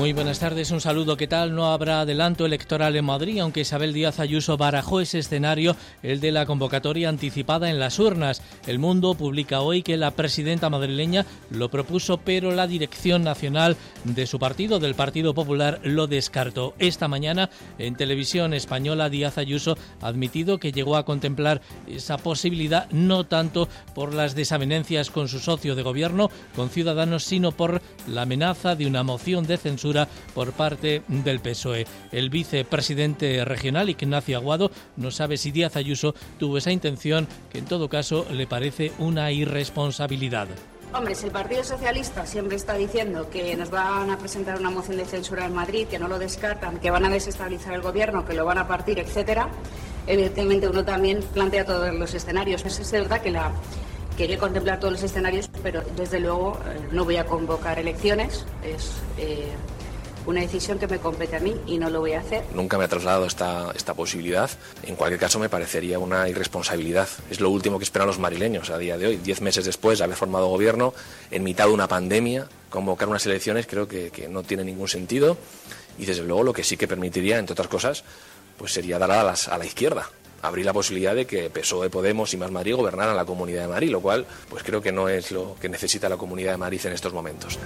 Muy buenas tardes, un saludo. ¿Qué tal? No habrá adelanto electoral en Madrid, aunque Isabel Díaz Ayuso barajó ese escenario, el de la convocatoria anticipada en las urnas. El Mundo publica hoy que la presidenta madrileña lo propuso, pero la dirección nacional de su partido, del Partido Popular, lo descartó. Esta mañana, en televisión española, Díaz Ayuso ha admitido que llegó a contemplar esa posibilidad, no tanto por las desavenencias con su socio de gobierno, con Ciudadanos, sino por la amenaza de una moción de censura por parte del PSOE. El vicepresidente regional, Ignacio Aguado, no sabe si Díaz Ayuso tuvo esa intención, que en todo caso le parece una irresponsabilidad. Hombre, si el Partido Socialista siempre está diciendo que nos van a presentar una moción de censura en Madrid, que no lo descartan, que van a desestabilizar el gobierno, que lo van a partir, etcétera, evidentemente uno también plantea todos los escenarios. Es verdad que la quería contemplar todos los escenarios, pero desde luego eh, no voy a convocar elecciones. Es eh, una decisión que me compete a mí y no lo voy a hacer. Nunca me ha trasladado esta, esta posibilidad. En cualquier caso, me parecería una irresponsabilidad. Es lo último que esperan los marileños a día de hoy. Diez meses después de haber formado gobierno, en mitad de una pandemia, convocar unas elecciones creo que, que no tiene ningún sentido. Y desde luego lo que sí que permitiría, entre otras cosas, pues sería dar a, las, a la izquierda abrir la posibilidad de que PSOE, Podemos y Más Madrid gobernaran la Comunidad de Madrid, lo cual pues creo que no es lo que necesita la Comunidad de Madrid en estos momentos.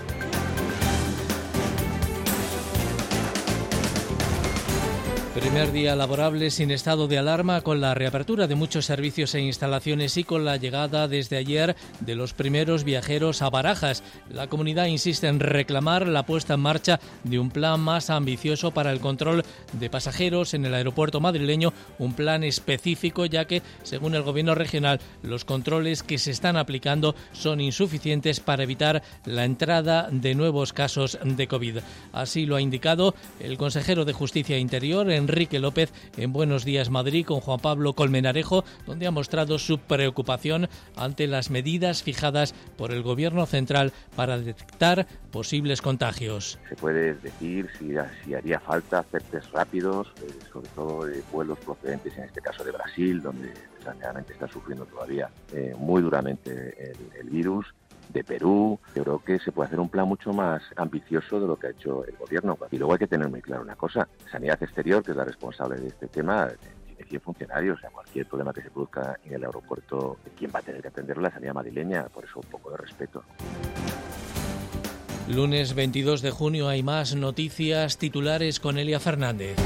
Primer día laborable sin estado de alarma con la reapertura de muchos servicios e instalaciones y con la llegada desde ayer de los primeros viajeros a Barajas. La comunidad insiste en reclamar la puesta en marcha de un plan más ambicioso para el control de pasajeros en el aeropuerto madrileño, un plan específico ya que, según el gobierno regional, los controles que se están aplicando son insuficientes para evitar la entrada de nuevos casos de COVID. Así lo ha indicado el consejero de Justicia e Interior en Enrique López en Buenos Días Madrid con Juan Pablo Colmenarejo, donde ha mostrado su preocupación ante las medidas fijadas por el Gobierno central para detectar posibles contagios. Se puede decir si, haría falta hacer test rápidos, eh, sobre todo de vuelos procedentes, en este caso de Brasil, donde desgraciadamente está sufriendo todavía eh, muy duramente el virus de Perú. Yo creo que se puede hacer un plan mucho más ambicioso de lo que ha hecho el gobierno. Y luego hay que tener muy claro una cosa. Sanidad Exterior, que es la responsable de este tema, tiene 100 funcionarios. O sea, cualquier problema que se produzca en el aeropuerto, ¿quién va a tener que atenderlo? La sanidad madrileña. Por eso un poco de respeto. Lunes 22 de junio hay más noticias titulares con Elia Fernández.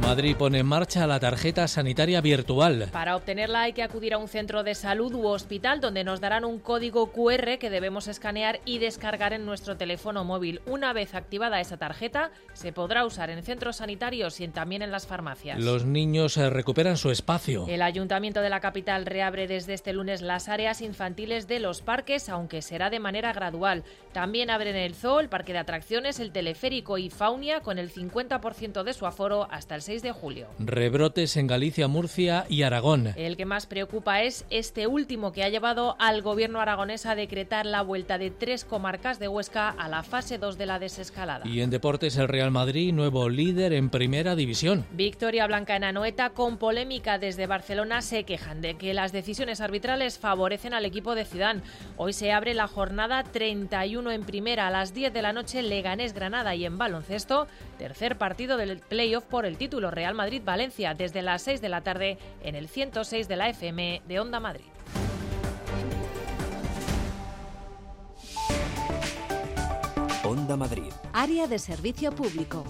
Madrid pone en marcha la tarjeta sanitaria virtual. Para obtenerla hay que acudir a un centro de salud u hospital donde nos darán un código QR que debemos escanear y descargar en nuestro teléfono móvil. Una vez activada esa tarjeta, se podrá usar en centros sanitarios y también en las farmacias. Los niños eh, recuperan su espacio. El Ayuntamiento de la capital reabre desde este lunes las áreas infantiles de los parques, aunque será de manera gradual. También abren el zoo, el parque de atracciones, el teleférico y Faunia con el 50% de su aforo hasta el 6 de julio. Rebrotes en Galicia, Murcia y Aragón. El que más preocupa es este último que ha llevado al gobierno aragonés a decretar la vuelta de tres comarcas de Huesca a la fase 2 de la desescalada. Y en deportes el Real Madrid, nuevo líder en primera división. Victoria Blanca en Anoeta con polémica desde Barcelona se quejan de que las decisiones arbitrales favorecen al equipo de Zidane. Hoy se abre la jornada 31 en primera a las 10 de la noche Leganés Granada y en baloncesto tercer partido del playoff por el título Real Madrid-Valencia desde las 6 de la tarde en el 106 de la FM de Onda Madrid. Onda Madrid. Área de servicio público.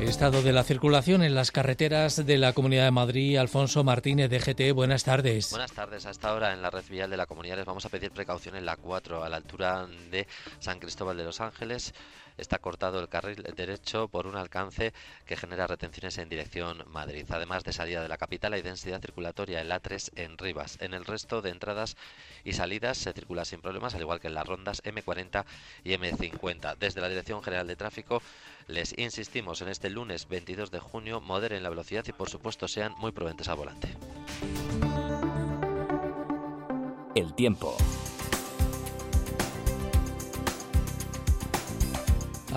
Estado de la circulación en las carreteras de la Comunidad de Madrid. Alfonso Martínez, DGT, buenas tardes. Buenas tardes. A esta hora en la red vial de la Comunidad les vamos a pedir precaución en la 4 a la altura de San Cristóbal de los Ángeles está cortado el carril derecho por un alcance que genera retenciones en dirección Madrid. Además de salida de la capital hay densidad circulatoria en la 3 en Rivas. En el resto de entradas y salidas se circula sin problemas, al igual que en las rondas M40 y M50. Desde la Dirección General de Tráfico Les insistimos en este lunes 22 de junio, moderen la velocidad y por supuesto sean muy prudentes al volante. El tiempo.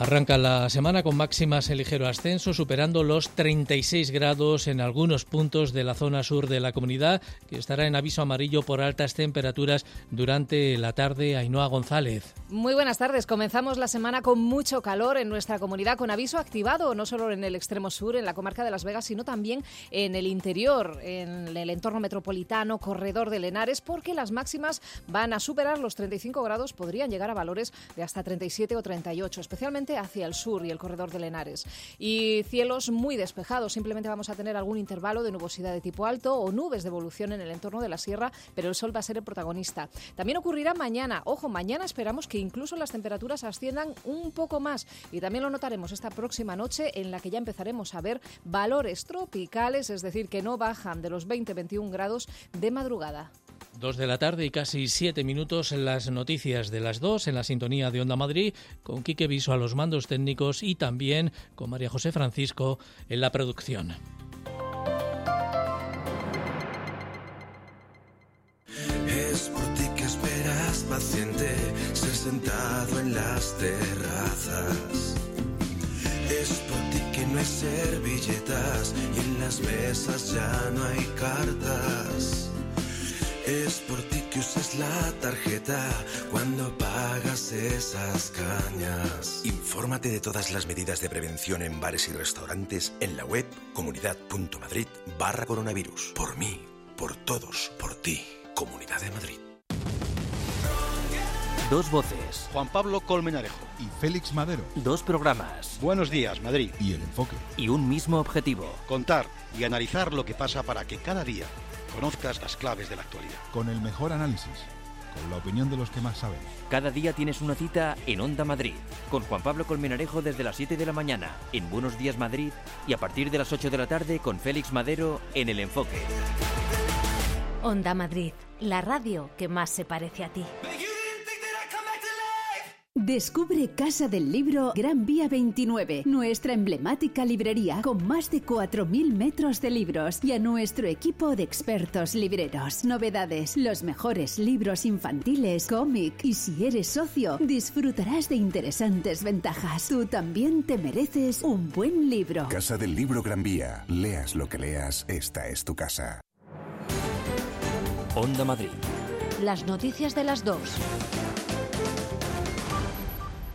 Arranca la semana con máximas en ligero ascenso, superando los 36 grados en algunos puntos de la zona sur de la comunidad, que estará en aviso amarillo por altas temperaturas durante la tarde. Ainhoa González. Muy buenas tardes. Comenzamos la semana con mucho calor en nuestra comunidad, con aviso activado no solo en el extremo sur, en la comarca de Las Vegas, sino también en el interior, en el entorno metropolitano, corredor de Lenares, porque las máximas van a superar los 35 grados, podrían llegar a valores de hasta 37 o 38, especialmente hacia el sur y el corredor de Lenares. Y cielos muy despejados. Simplemente vamos a tener algún intervalo de nubosidad de tipo alto o nubes de evolución en el entorno de la sierra, pero el sol va a ser el protagonista. También ocurrirá mañana. Ojo, mañana esperamos que incluso las temperaturas asciendan un poco más. Y también lo notaremos esta próxima noche en la que ya empezaremos a ver valores tropicales, es decir, que no bajan de los 20-21 grados de madrugada. Dos de la tarde y casi siete minutos en las noticias de las dos en la sintonía de Onda Madrid con Quique Viso a los mandos técnicos y también con María José Francisco en la producción. Es por ti que esperas paciente, ser sentado en las terrazas. Es por ti que no hay servilletas y en las mesas ya no hay cartas. Es por ti que usas la tarjeta cuando pagas esas cañas. Infórmate de todas las medidas de prevención en bares y restaurantes en la web comunidad.madrid barra coronavirus. Por mí, por todos, por ti. Comunidad de Madrid. Dos voces. Juan Pablo Colmenarejo. Y Félix Madero. Dos programas. Buenos días, Madrid. Y el enfoque. Y un mismo objetivo. Contar y analizar lo que pasa para que cada día conozcas las claves de la actualidad. Con el mejor análisis, con la opinión de los que más saben. Cada día tienes una cita en Onda Madrid, con Juan Pablo Colmenarejo desde las 7 de la mañana, en Buenos Días Madrid, y a partir de las 8 de la tarde con Félix Madero en El Enfoque. Onda Madrid, la radio que más se parece a ti. Descubre Casa del Libro Gran Vía 29, nuestra emblemática librería con más de 4.000 metros de libros y a nuestro equipo de expertos libreros. Novedades, los mejores libros infantiles, cómic y si eres socio, disfrutarás de interesantes ventajas. Tú también te mereces un buen libro. Casa del Libro Gran Vía. Leas lo que leas, esta es tu casa. Onda Madrid. Las noticias de las dos.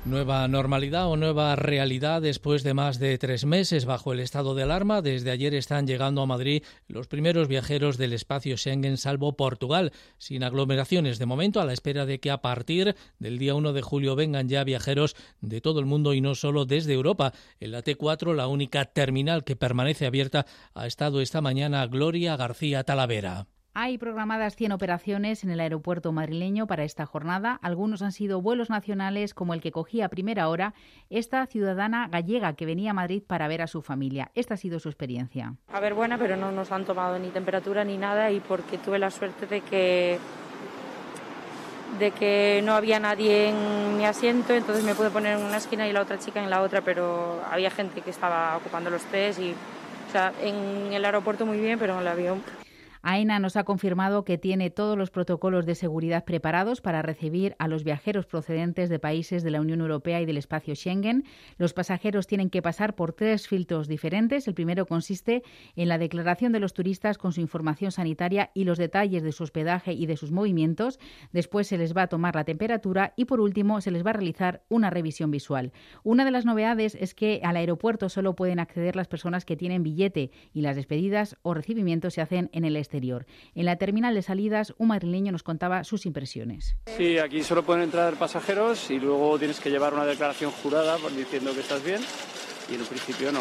Nueva normalidad o nueva realidad después de más de tres meses bajo el estado de alarma. Desde ayer están llegando a Madrid los primeros viajeros del espacio Schengen, salvo Portugal, sin aglomeraciones de momento, a la espera de que a partir del día 1 de julio vengan ya viajeros de todo el mundo y no solo desde Europa. En la T4, la única terminal que permanece abierta, ha estado esta mañana Gloria García Talavera. Hay programadas 100 operaciones en el aeropuerto madrileño para esta jornada. Algunos han sido vuelos nacionales, como el que cogía a primera hora esta ciudadana gallega que venía a Madrid para ver a su familia. Esta ha sido su experiencia. A ver, buena, pero no nos han tomado ni temperatura ni nada y porque tuve la suerte de que de que no había nadie en mi asiento, entonces me pude poner en una esquina y la otra chica en la otra, pero había gente que estaba ocupando los tres y, o sea, en el aeropuerto muy bien, pero en el avión AENA nos ha confirmado que tiene todos los protocolos de seguridad preparados para recibir a los viajeros procedentes de países de la Unión Europea y del espacio Schengen. Los pasajeros tienen que pasar por tres filtros diferentes. El primero consiste en la declaración de los turistas con su información sanitaria y los detalles de su hospedaje y de sus movimientos. Después se les va a tomar la temperatura y por último se les va a realizar una revisión visual. Una de las novedades es que al aeropuerto solo pueden acceder las personas que tienen billete y las despedidas o recibimientos se hacen en el exterior. En la terminal de salidas, un madrileño nos contaba sus impresiones. Sí, aquí solo pueden entrar pasajeros y luego tienes que llevar una declaración jurada diciendo que estás bien y en un principio no.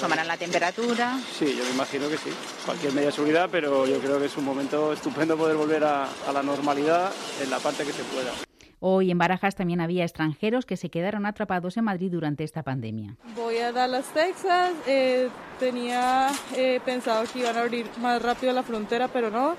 ¿Tomarán la temperatura? Sí, yo me imagino que sí. Cualquier medida de seguridad, pero yo creo que es un momento estupendo poder volver a, a la normalidad en la parte que se pueda. Hoy en Barajas también había extranjeros que se quedaron atrapados en Madrid durante esta pandemia. Voy a Dallas, Texas. Eh, tenía eh, pensado que iban a abrir más rápido la frontera, pero no.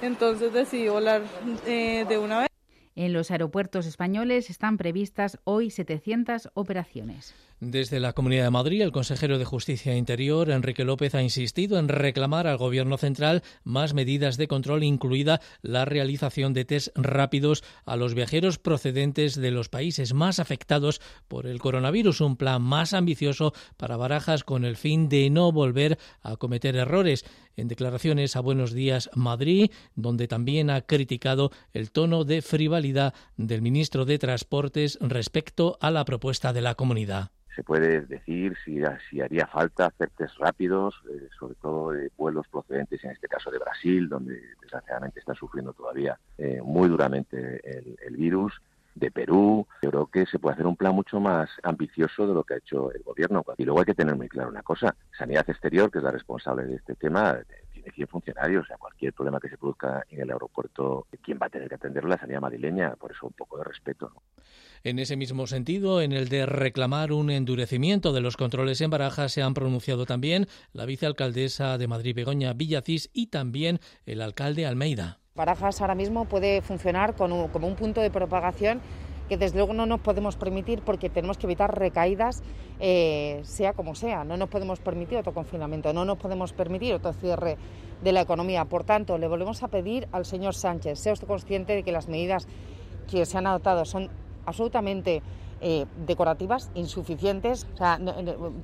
Entonces decidí volar eh, de una vez. En los aeropuertos españoles están previstas hoy 700 operaciones. Desde la Comunidad de Madrid, el consejero de Justicia e Interior, Enrique López, ha insistido en reclamar al Gobierno central más medidas de control, incluida la realización de test rápidos a los viajeros procedentes de los países más afectados por el coronavirus. Un plan más ambicioso para Barajas con el fin de no volver a cometer errores. En declaraciones a Buenos Días Madrid, donde también ha criticado el tono de frivolidad del ministro de Transportes respecto a la propuesta de la comunidad se puede decir si, si haría falta hacer test rápidos, eh, sobre todo de vuelos procedentes, en este caso de Brasil, donde desgraciadamente está sufriendo todavía eh, muy duramente el, virus, de Perú. Yo creo que se puede hacer un plan mucho más ambicioso de lo que ha hecho el gobierno. Y luego hay que tener muy claro una cosa. Sanidad Exterior, que es la responsable de este tema, tiene 100 funcionarios. O sea, cualquier problema que se produzca en el aeropuerto, ¿quién va a tener que atenderlo? La sanidad madrileña. Por eso un poco de respeto. En ese mismo sentido, en el de reclamar un endurecimiento de los controles en Barajas, se han pronunciado también la vicealcaldesa de Madrid, Begoña Villacís, y también el alcalde Almeida. Barajas ahora mismo puede funcionar como un punto de propagación que desde luego no nos podemos permitir porque tenemos que evitar recaídas, eh, sea como sea. No nos podemos permitir otro confinamiento, no nos podemos permitir otro cierre de la economía. Por tanto, le volvemos a pedir al señor Sánchez, sea usted consciente de que las medidas que se han adoptado son absolutamente eh, decorativas, insuficientes. O sea,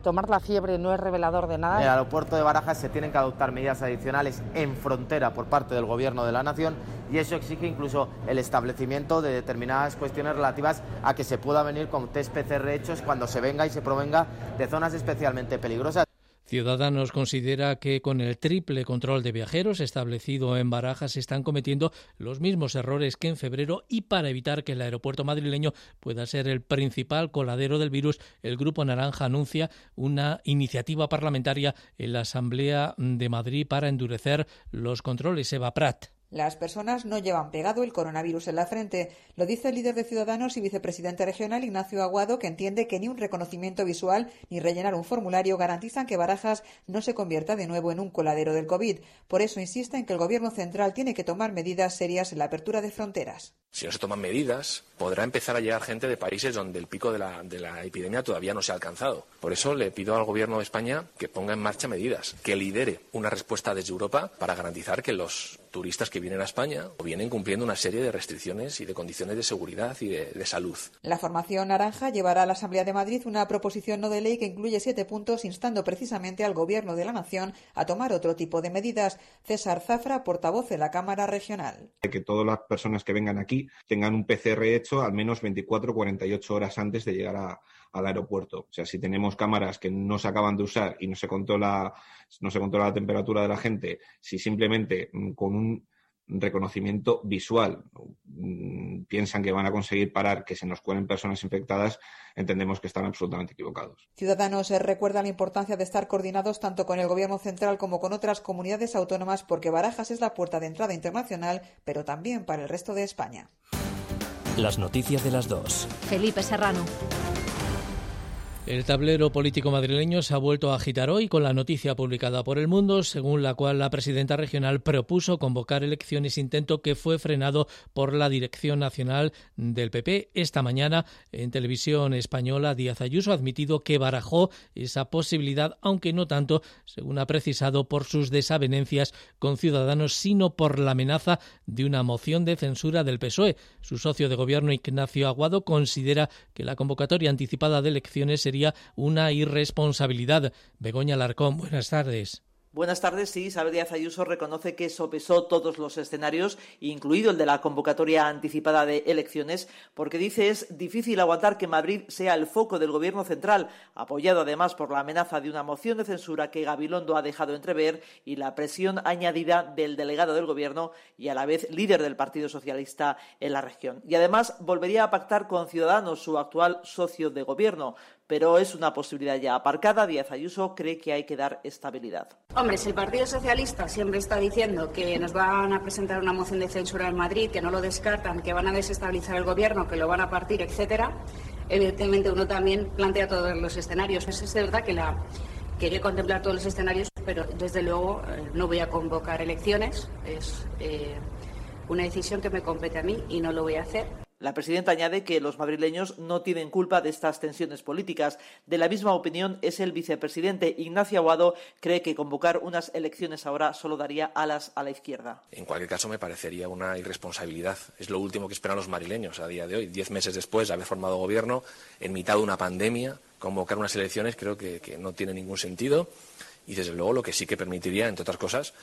tomar la fiebre no es revelador de nada. En el aeropuerto de Barajas se tienen que adoptar medidas adicionales en frontera por parte del Gobierno de la Nación y eso exige incluso el establecimiento de determinadas cuestiones relativas a que se pueda venir con test PCR hechos cuando se venga y se provenga de zonas especialmente peligrosas. Ciudadanos considera que con el triple control de viajeros establecido en Barajas se están cometiendo los mismos errores que en febrero y para evitar que el aeropuerto madrileño pueda ser el principal coladero del virus, el Grupo Naranja anuncia una iniciativa parlamentaria en la Asamblea de Madrid para endurecer los controles. Eva Prat. Las personas no llevan pegado el coronavirus en la frente. Lo dice el líder de Ciudadanos y vicepresidente regional Ignacio Aguado, que entiende que ni un reconocimiento visual ni rellenar un formulario garantizan que Barajas no se convierta de nuevo en un coladero del COVID. Por eso insiste en que el Gobierno central tiene que tomar medidas serias en la apertura de fronteras. Si no se toman medidas, podrá empezar a llegar gente de países donde el pico de la, de la epidemia todavía no se ha alcanzado. Por eso le pido al Gobierno de España que ponga en marcha medidas, que lidere una respuesta desde Europa para garantizar que los turistas que vienen a España vienen cumpliendo una serie de restricciones y de condiciones de seguridad y de, salud. La formación naranja llevará a la Asamblea de Madrid una proposición no de ley que incluye siete puntos instando precisamente al Gobierno de la Nación a tomar otro tipo de medidas. César Zafra, portavoz de la Cámara Regional. Que todas las personas que vengan aquí tengan un PCR hecho al menos 24 o 48 horas antes de llegar a, al aeropuerto. O sea, si tenemos cámaras que no se acaban de usar y no se controla, no se controla la temperatura de la gente, si simplemente mm, con un reconocimiento visual mm, piensan que van a conseguir parar que se nos cuelen personas infectadas, entendemos que están absolutamente equivocados. Ciudadanos eh, recuerda la importancia de estar coordinados tanto con el Gobierno central como con otras comunidades autónomas porque Barajas es la puerta de entrada internacional, pero también para el resto de España. Las noticias de las dos. Felipe Serrano. El tablero político madrileño se ha vuelto a agitar hoy con la noticia publicada por El Mundo, según la cual la presidenta regional propuso convocar elecciones, intento que fue frenado por la Dirección Nacional del PP. Esta mañana, en televisión española, Díaz Ayuso ha admitido que barajó esa posibilidad, aunque no tanto, según ha precisado, por sus desavenencias con Ciudadanos, sino por la amenaza de una moción de censura del PSOE. Su socio de gobierno, Ignacio Aguado, considera que la convocatoria anticipada de elecciones sería una irresponsabilidad. Begoña Larcón, buenas tardes. Buenas tardes. Sí, Isabel Díaz Ayuso reconoce que sopesó todos los escenarios, incluido el de la convocatoria anticipada de elecciones, porque dice es difícil aguantar que Madrid sea el foco del gobierno central, apoyado además por la amenaza de una moción de censura que Gabilondo ha dejado entrever y la presión añadida del delegado del gobierno y a la vez líder del Partido Socialista en la región. Y además volvería a pactar con Ciudadanos, su actual socio de gobierno, pero es una posibilidad ya aparcada. Díaz Ayuso cree que hay que dar estabilidad. Hombre, si el Partido Socialista siempre está diciendo que nos van a presentar una moción de censura en Madrid, que no lo descartan, que van a desestabilizar el gobierno, que lo van a partir, etcétera, evidentemente uno también plantea todos los escenarios. Es verdad que la quería contemplar todos los escenarios, pero desde luego eh, no voy a convocar elecciones. Es eh, una decisión que me compete a mí y no lo voy a hacer. La presidenta añade que los madrileños no tienen culpa de estas tensiones políticas. De la misma opinión es el vicepresidente Ignacio Aguado, cree que convocar unas elecciones ahora solo daría alas a la izquierda. En cualquier caso, me parecería una irresponsabilidad. Es lo último que esperan los madrileños a día de hoy. Diez meses después de haber formado gobierno, en mitad de una pandemia, convocar unas elecciones creo que, que no tiene ningún sentido y, desde luego, lo que sí que permitiría, entre otras cosas,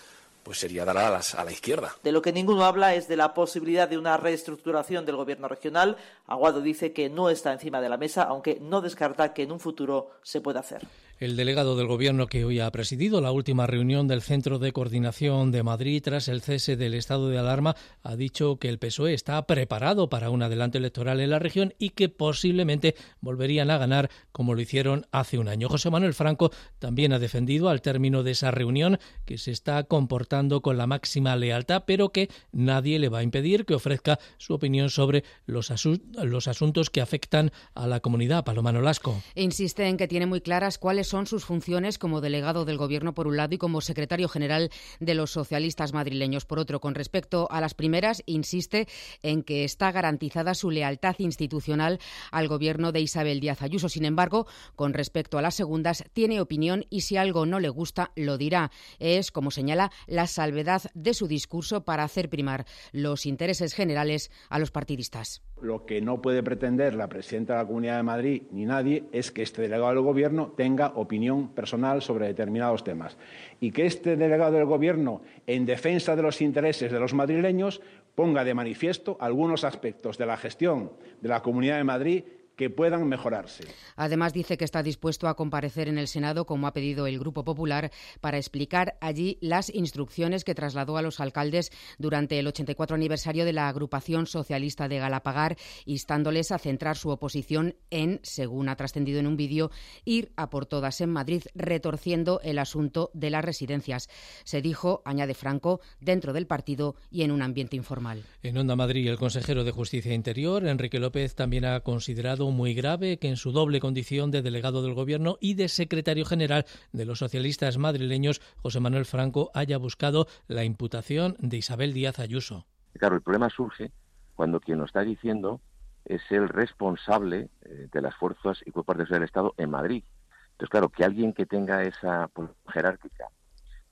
pues sería dar a, a la izquierda. De lo que ninguno habla es de la posibilidad de una reestructuración del gobierno regional. Aguado dice que no está encima de la mesa, aunque no descarta que en un futuro se pueda hacer. El delegado del Gobierno que hoy ha presidido la última reunión del Centro de Coordinación de Madrid tras el cese del estado de alarma ha dicho que el PSOE está preparado para un adelanto electoral en la región y que posiblemente volverían a ganar como lo hicieron hace un año. José Manuel Franco también ha defendido al término de esa reunión que se está comportando con la máxima lealtad, pero que nadie le va a impedir que ofrezca su opinión sobre los, asuntos que afectan a la comunidad. Paloma Nolasco. Insiste en que tiene muy claras cuáles son sus funciones como delegado del Gobierno por un lado y como secretario general de los socialistas madrileños por otro. Con respecto a las primeras, insiste en que está garantizada su lealtad institucional al Gobierno de Isabel Díaz Ayuso. Sin embargo, con respecto a las segundas, tiene opinión y si algo no le gusta, lo dirá. Es, como señala, la salvedad de su discurso para hacer primar los intereses generales a los partidistas. Lo que no puede pretender la presidenta de la Comunidad de Madrid ni nadie es que este delegado del Gobierno tenga opinión personal sobre determinados temas. Y que este delegado del Gobierno, en defensa de los intereses de los madrileños, ponga de manifiesto algunos aspectos de la gestión de la Comunidad de Madrid que puedan mejorarse. Además, dice que está dispuesto a comparecer en el Senado, como ha pedido el Grupo Popular, para explicar allí las instrucciones que trasladó a los alcaldes durante el 84 aniversario de la agrupación socialista de Galapagar, instándoles a centrar su oposición en, según ha trascendido en un vídeo, ir a por todas en Madrid, retorciendo el asunto de las residencias. Se dijo, añade Franco, dentro del partido y en un ambiente informal. En Onda Madrid, el consejero de Justicia e Interior, Enrique López, también ha considerado muy grave que en su doble condición de delegado del Gobierno y de secretario general de los socialistas madrileños, José Manuel Franco haya buscado la imputación de Isabel Díaz Ayuso. Claro, el problema surge cuando quien lo está diciendo es el responsable eh, de las fuerzas y cuerpos de del Estado en Madrid. Entonces, claro, que alguien que tenga esa jerárquica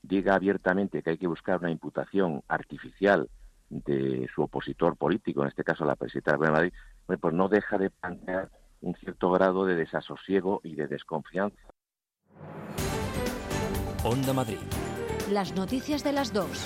diga abiertamente que hay que buscar una imputación artificial de su opositor político, en este caso la presidenta de Madrid, pues no deja de plantear un cierto grado de desasosiego y de desconfianza. Onda Madrid. Las noticias de las dos.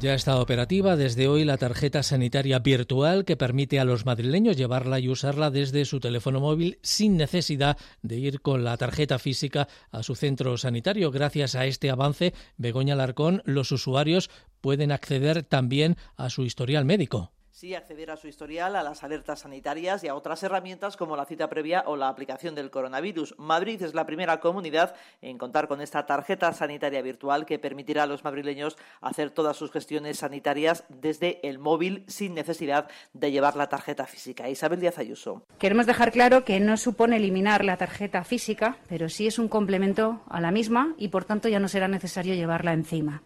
Ya está operativa desde hoy la tarjeta sanitaria virtual que permite a los madrileños llevarla y usarla desde su teléfono móvil sin necesidad de ir con la tarjeta física a su centro sanitario. Gracias a este avance, Begoña Larcón, los usuarios pueden acceder también a su historial médico sí acceder a su historial, a las alertas sanitarias y a otras herramientas como la cita previa o la aplicación del coronavirus. Madrid es la primera comunidad en contar con esta tarjeta sanitaria virtual que permitirá a los madrileños hacer todas sus gestiones sanitarias desde el móvil sin necesidad de llevar la tarjeta física. Isabel Díaz Ayuso. Queremos dejar claro que no supone eliminar la tarjeta física, pero sí es un complemento a la misma y por tanto ya no será necesario llevarla encima.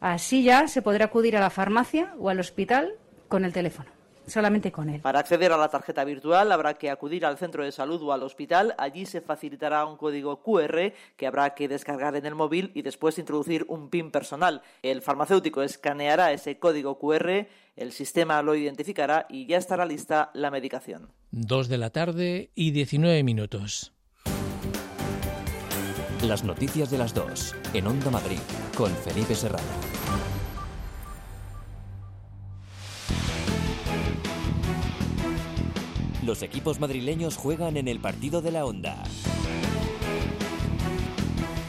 Así ya se podrá acudir a la farmacia o al hospital con el teléfono solamente con él. Para acceder a la tarjeta virtual habrá que acudir al centro de salud o al hospital. Allí se facilitará un código QR que habrá que descargar en el móvil y después introducir un PIN personal. El farmacéutico escaneará ese código QR, el sistema lo identificará y ya estará lista la medicación. Dos de la tarde y 19 minutos. Las noticias de las dos en Onda Madrid con Felipe Serrano. Los equipos madrileños juegan en el partido de la Onda.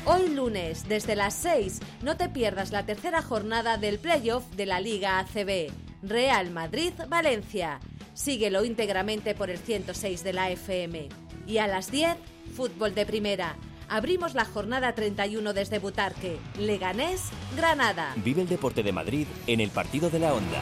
Hoy lunes, desde las 6, no te pierdas la tercera jornada del playoff de la Liga ACB. Real Madrid-Valencia. Síguelo íntegramente por el 106 de la FM. Y a las 10, fútbol de primera. Abrimos la jornada 31 desde Butarque. Leganés, Granada. Vive el deporte de Madrid en el partido de la Onda.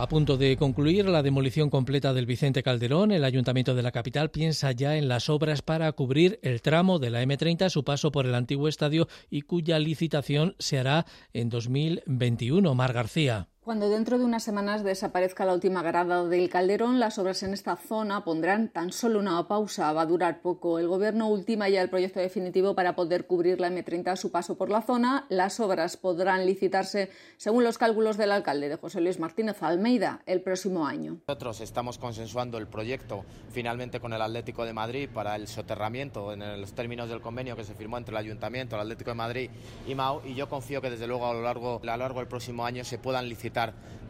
A punto de concluir la demolición completa del Vicente Calderón, el Ayuntamiento de la capital piensa ya en las obras para cubrir el tramo de la M30 a su paso por el antiguo estadio y cuya licitación se hará en 2021. Mar García. Cuando dentro de unas semanas desaparezca la última grada del Calderón, las obras en esta zona pondrán tan solo una pausa. Va a durar poco. El Gobierno ultima ya el proyecto definitivo para poder cubrir la M30 a su paso por la zona. Las obras podrán licitarse, según los cálculos del alcalde de José Luis Martínez Almeida, el próximo año. Nosotros estamos consensuando el proyecto finalmente con el Atlético de Madrid para el soterramiento en los términos del convenio que se firmó entre el Ayuntamiento, el Atlético de Madrid y MAU. Y yo confío que desde luego a lo largo, a lo largo del próximo año se puedan licitar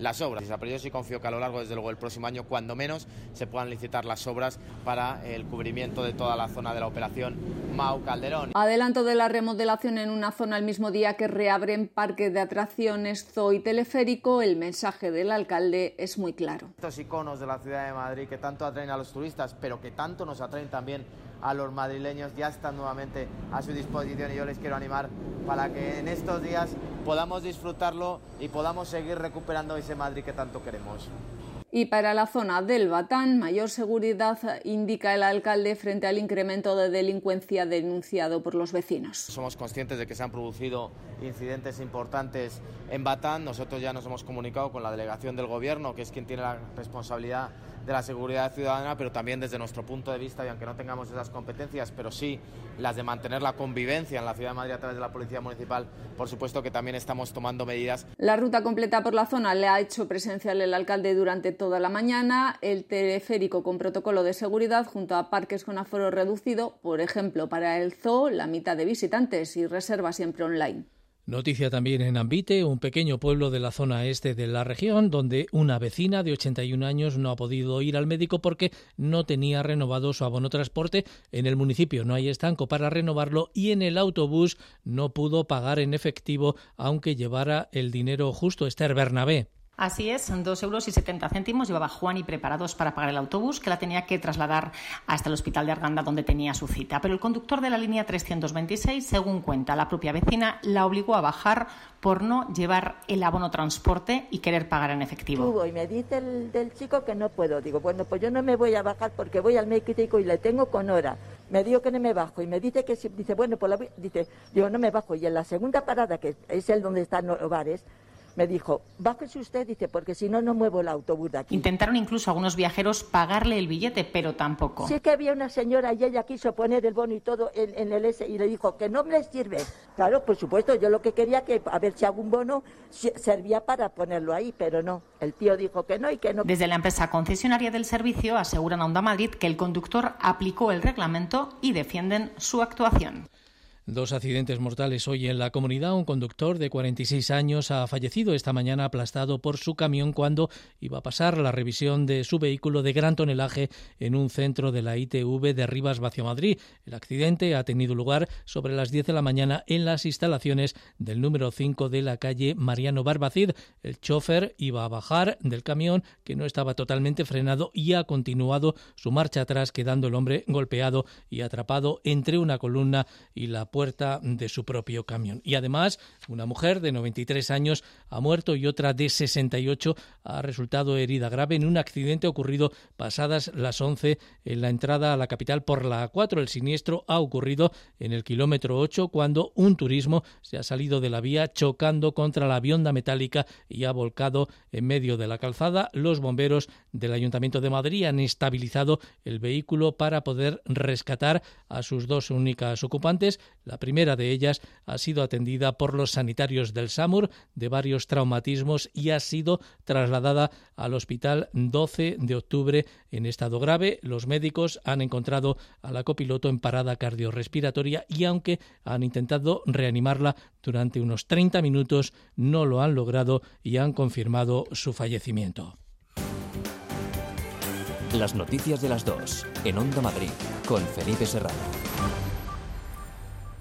las obras. Pero yo sí confío que a lo largo, desde luego, del próximo año, cuando menos, se puedan licitar las obras para el cubrimiento de toda la zona de la operación Mau Calderón. Adelanto de la remodelación en una zona el mismo día que reabren parque de atracciones, zoo y teleférico. El mensaje del alcalde es muy claro. Estos iconos de la ciudad de Madrid que tanto atraen a los turistas, pero que tanto nos atraen también a los madrileños ya están nuevamente a su disposición y yo les quiero animar para que en estos días podamos disfrutarlo y podamos seguir recuperando ese Madrid que tanto queremos. Y para la zona del Batán, mayor seguridad indica el alcalde frente al incremento de delincuencia denunciado por los vecinos. Somos conscientes de que se han producido incidentes importantes en Batán. Nosotros ya nos hemos comunicado con la delegación del Gobierno, que es quien tiene la responsabilidad de la seguridad ciudadana, pero también desde nuestro punto de vista, y aunque no tengamos esas competencias, pero sí las de mantener la convivencia en la ciudad de Madrid a través de la Policía Municipal, por supuesto que también estamos tomando medidas. La ruta completa por la zona le ha hecho presencial el alcalde durante toda la mañana, el teleférico con protocolo de seguridad junto a parques con aforo reducido, por ejemplo, para el zoo, la mitad de visitantes y reserva siempre online. Noticia también en Ambite, un pequeño pueblo de la zona este de la región, donde una vecina de 81 años no ha podido ir al médico porque no tenía renovado su abono transporte. En el municipio no hay estanco para renovarlo y en el autobús no pudo pagar en efectivo, aunque llevara el dinero justo. Esther Bernabé. Así es, dos euros y 70 céntimos llevaba Juan y preparados para pagar el autobús que la tenía que trasladar hasta el hospital de Arganda donde tenía su cita. Pero el conductor de la línea 326, según cuenta la propia vecina, la obligó a bajar por no llevar el abono transporte y querer pagar en efectivo. y me dice el del chico que no puedo. Digo, bueno, pues yo no me voy a bajar porque voy al médico y le tengo con hora. Me dijo que no me bajo y me dice que dice, bueno, pues la, dice, digo, no me bajo. Y en la segunda parada, que es el donde están los hogares, me dijo, bájese usted, dice, porque si no, no muevo el autobús de aquí. Intentaron incluso algunos viajeros pagarle el billete, pero tampoco. Sí que había una señora y ella quiso poner el bono y todo en, el S y le dijo que no me sirve. Claro, por supuesto, yo lo que quería que a ver si algún bono servía para ponerlo ahí, pero no. El tío dijo que no y que no. Desde la empresa concesionaria del servicio aseguran a Onda Madrid que el conductor aplicó el reglamento y defienden su actuación. Dos accidentes mortales hoy en la comunidad. Un conductor de 46 años ha fallecido esta mañana aplastado por su camión cuando iba a pasar la revisión de su vehículo de gran tonelaje en un centro de la ITV de Rivas Vacio Madrid. El accidente ha tenido lugar sobre las 10 de la mañana en las instalaciones del número 5 de la calle Mariano Barbacid. El chofer iba a bajar del camión que no estaba totalmente frenado y ha continuado su marcha atrás quedando el hombre golpeado y atrapado entre una columna y la puerta de su propio camión. Y además, una mujer de 93 años ha muerto y otra de 68 ha resultado herida grave en un accidente ocurrido pasadas las 11 en la entrada a la capital por la A4. El siniestro ha ocurrido en el kilómetro 8 cuando un turismo se ha salido de la vía chocando contra la avionda metálica y ha volcado en medio de la calzada. Los bomberos del Ayuntamiento de Madrid han estabilizado el vehículo para poder rescatar a sus dos únicas ocupantes. La primera de ellas ha sido atendida por los sanitarios del SAMUR de varios traumatismos y ha sido trasladada al hospital 12 de octubre en estado grave. Los médicos han encontrado a la copiloto en parada cardiorrespiratoria y aunque han intentado reanimarla durante unos 30 minutos, no lo han logrado y han confirmado su fallecimiento. Las noticias de las dos en Onda Madrid con Felipe Serrano.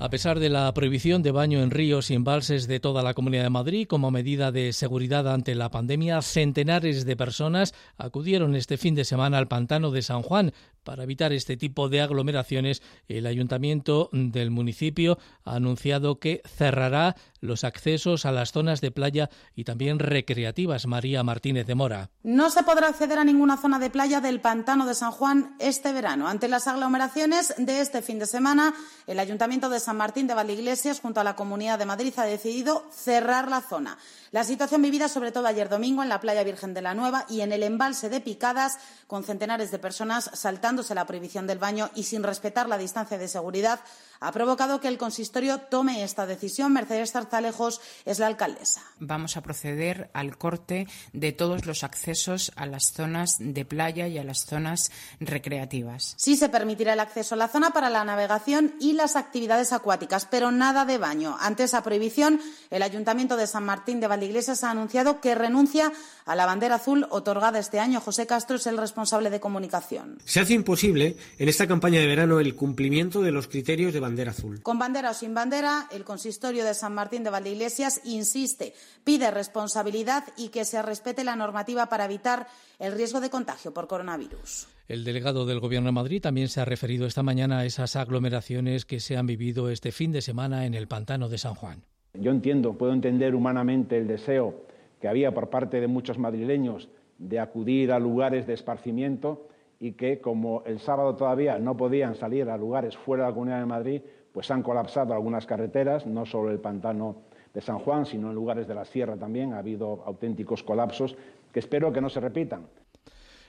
A pesar de la prohibición de baño en ríos y embalses de toda la Comunidad de Madrid como medida de seguridad ante la pandemia, centenares de personas acudieron este fin de semana al pantano de San Juan. Para evitar este tipo de aglomeraciones, el ayuntamiento del municipio ha anunciado que cerrará los accesos a las zonas de playa y también recreativas. María Martínez de Mora. No se podrá acceder a ninguna zona de playa del pantano de San Juan este verano. Ante las aglomeraciones de este fin de semana, el ayuntamiento de San Martín de Valdeiglesias, junto a la Comunidad de Madrid, ha decidido cerrar la zona. La situación vivida sobre todo ayer domingo en la playa Virgen de la Nueva y en el embalse de Picadas, con centenares de personas saltándose la prohibición del baño y sin respetar la distancia de seguridad, ha provocado que el consistorio tome esta decisión. Mercedes Zarzalejos es la alcaldesa. Vamos a proceder al corte de todos los accesos a las zonas de playa y a las zonas recreativas. Sí se permitirá el acceso a la zona para la navegación y las actividades acuáticas, pero nada de baño. Ante esa prohibición, el Ayuntamiento de San Martín de Valdeiglesias ha anunciado que renuncia a la bandera azul otorgada este año. José Castro es el responsable de comunicación. Se hace imposible en esta campaña de verano el cumplimiento de los criterios de bandera azul. Con bandera o sin bandera, el consistorio de San Martín de Valdeiglesias insiste, pide responsabilidad y que se respete la normativa para evitar el riesgo de contagio por coronavirus. El delegado del Gobierno de Madrid también se ha referido esta mañana a esas aglomeraciones que se han vivido este fin de semana en el pantano de San Juan. Yo entiendo, puedo entender humanamente el deseo que había por parte de muchos madrileños de acudir a lugares de esparcimiento y que, como el sábado todavía no podían salir a lugares fuera de la Comunidad de Madrid, pues han colapsado algunas carreteras, no solo el pantano de San Juan, sino en lugares de la sierra también. Ha habido auténticos colapsos que espero que no se repitan.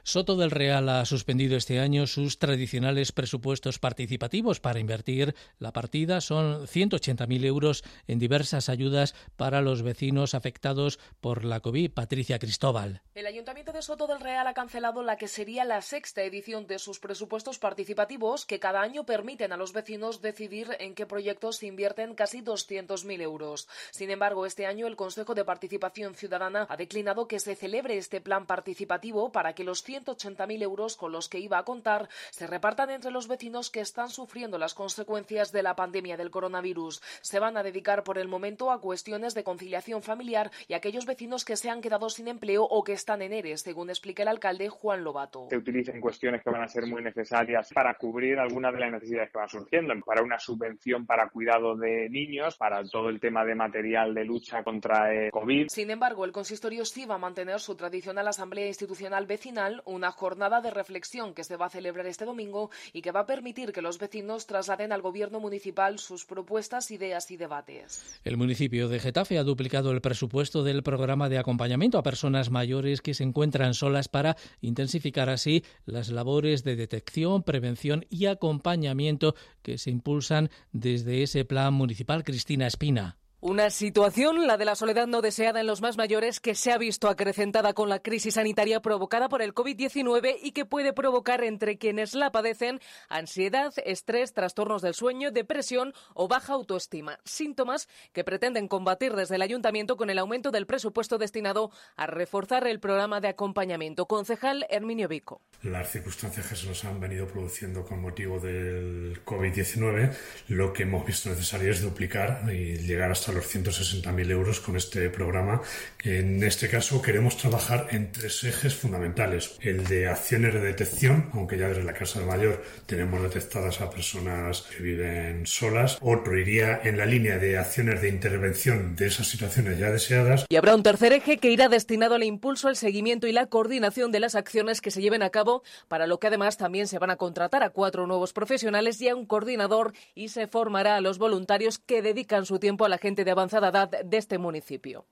Soto del Real ha suspendido este año sus tradicionales presupuestos participativos para invertir. La partida son 180.000 euros en diversas ayudas para los vecinos afectados por la COVID. Patricia Cristóbal. El Ayuntamiento de Soto del Real ha cancelado la que sería la sexta edición de sus presupuestos participativos que cada año permiten a los vecinos decidir en qué proyectos se invierten casi 200.000 euros. Sin embargo, este año el Consejo de Participación Ciudadana ha declinado que se celebre este plan participativo para que los 180.000 euros con los que iba a contar se repartan entre los vecinos que están sufriendo las consecuencias de la pandemia del coronavirus. Se van a dedicar por el momento a cuestiones de conciliación familiar y a aquellos vecinos que se han quedado sin empleo o que están en ERES, según explica el alcalde Juan Lobato. Se utilicen cuestiones que van a ser muy necesarias para cubrir algunas de las necesidades que van surgiendo, para una subvención para cuidado de niños, para todo el tema de material de lucha contra el COVID. Sin embargo, el consistorio sí va a mantener su tradicional asamblea institucional vecinal una jornada de reflexión que se va a celebrar este domingo y que va a permitir que los vecinos trasladen al gobierno municipal sus propuestas, ideas y debates. El municipio de Getafe ha duplicado el presupuesto del programa de acompañamiento a personas mayores que se encuentran solas para intensificar así las labores de detección, prevención y acompañamiento que se impulsan desde ese plan municipal Cristina Espina. Una situación, la de la soledad no deseada en los más mayores, que se ha visto acrecentada con la crisis sanitaria provocada por el COVID-19 y que puede provocar entre quienes la padecen ansiedad, estrés, trastornos del sueño, depresión o baja autoestima. Síntomas que pretenden combatir desde el ayuntamiento con el aumento del presupuesto destinado a reforzar el programa de acompañamiento. Concejal Herminio Vico. Las circunstancias que se nos han venido produciendo con motivo del COVID-19, lo que hemos visto necesario es duplicar y llegar hasta los 160.000 euros con este programa. En este caso queremos trabajar en tres ejes fundamentales. El de acciones de detección, aunque ya desde la Casa Mayor tenemos detectadas a personas que viven solas. Otro iría en la línea de acciones de intervención de esas situaciones ya deseadas. Y habrá un tercer eje que irá destinado al impulso, al seguimiento y la coordinación de las acciones que se lleven a cabo, para lo que además también se van a contratar a cuatro nuevos profesionales y a un coordinador y se formará a los voluntarios que dedican su tiempo a la gente de avanzada edad de este municipio.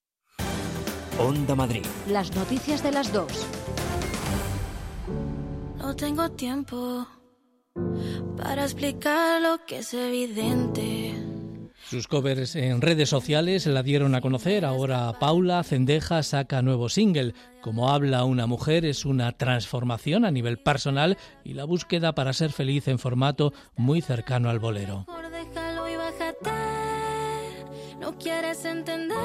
Onda Madrid. Las noticias de las dos. No tengo tiempo para explicar lo que es evidente. Sus covers en redes sociales la dieron a conocer. Ahora Paula Cendeja saca nuevo single. Como habla una mujer es una transformación a nivel personal y la búsqueda para ser feliz en formato muy cercano al bolero. No quieres entender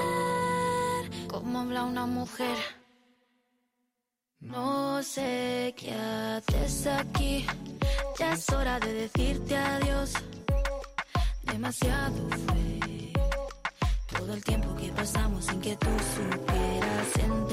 cómo habla una mujer. No sé qué haces aquí. Ya es hora de decirte adiós. demasiado fue todo el tiempo que pasamos sin que tú supieras entender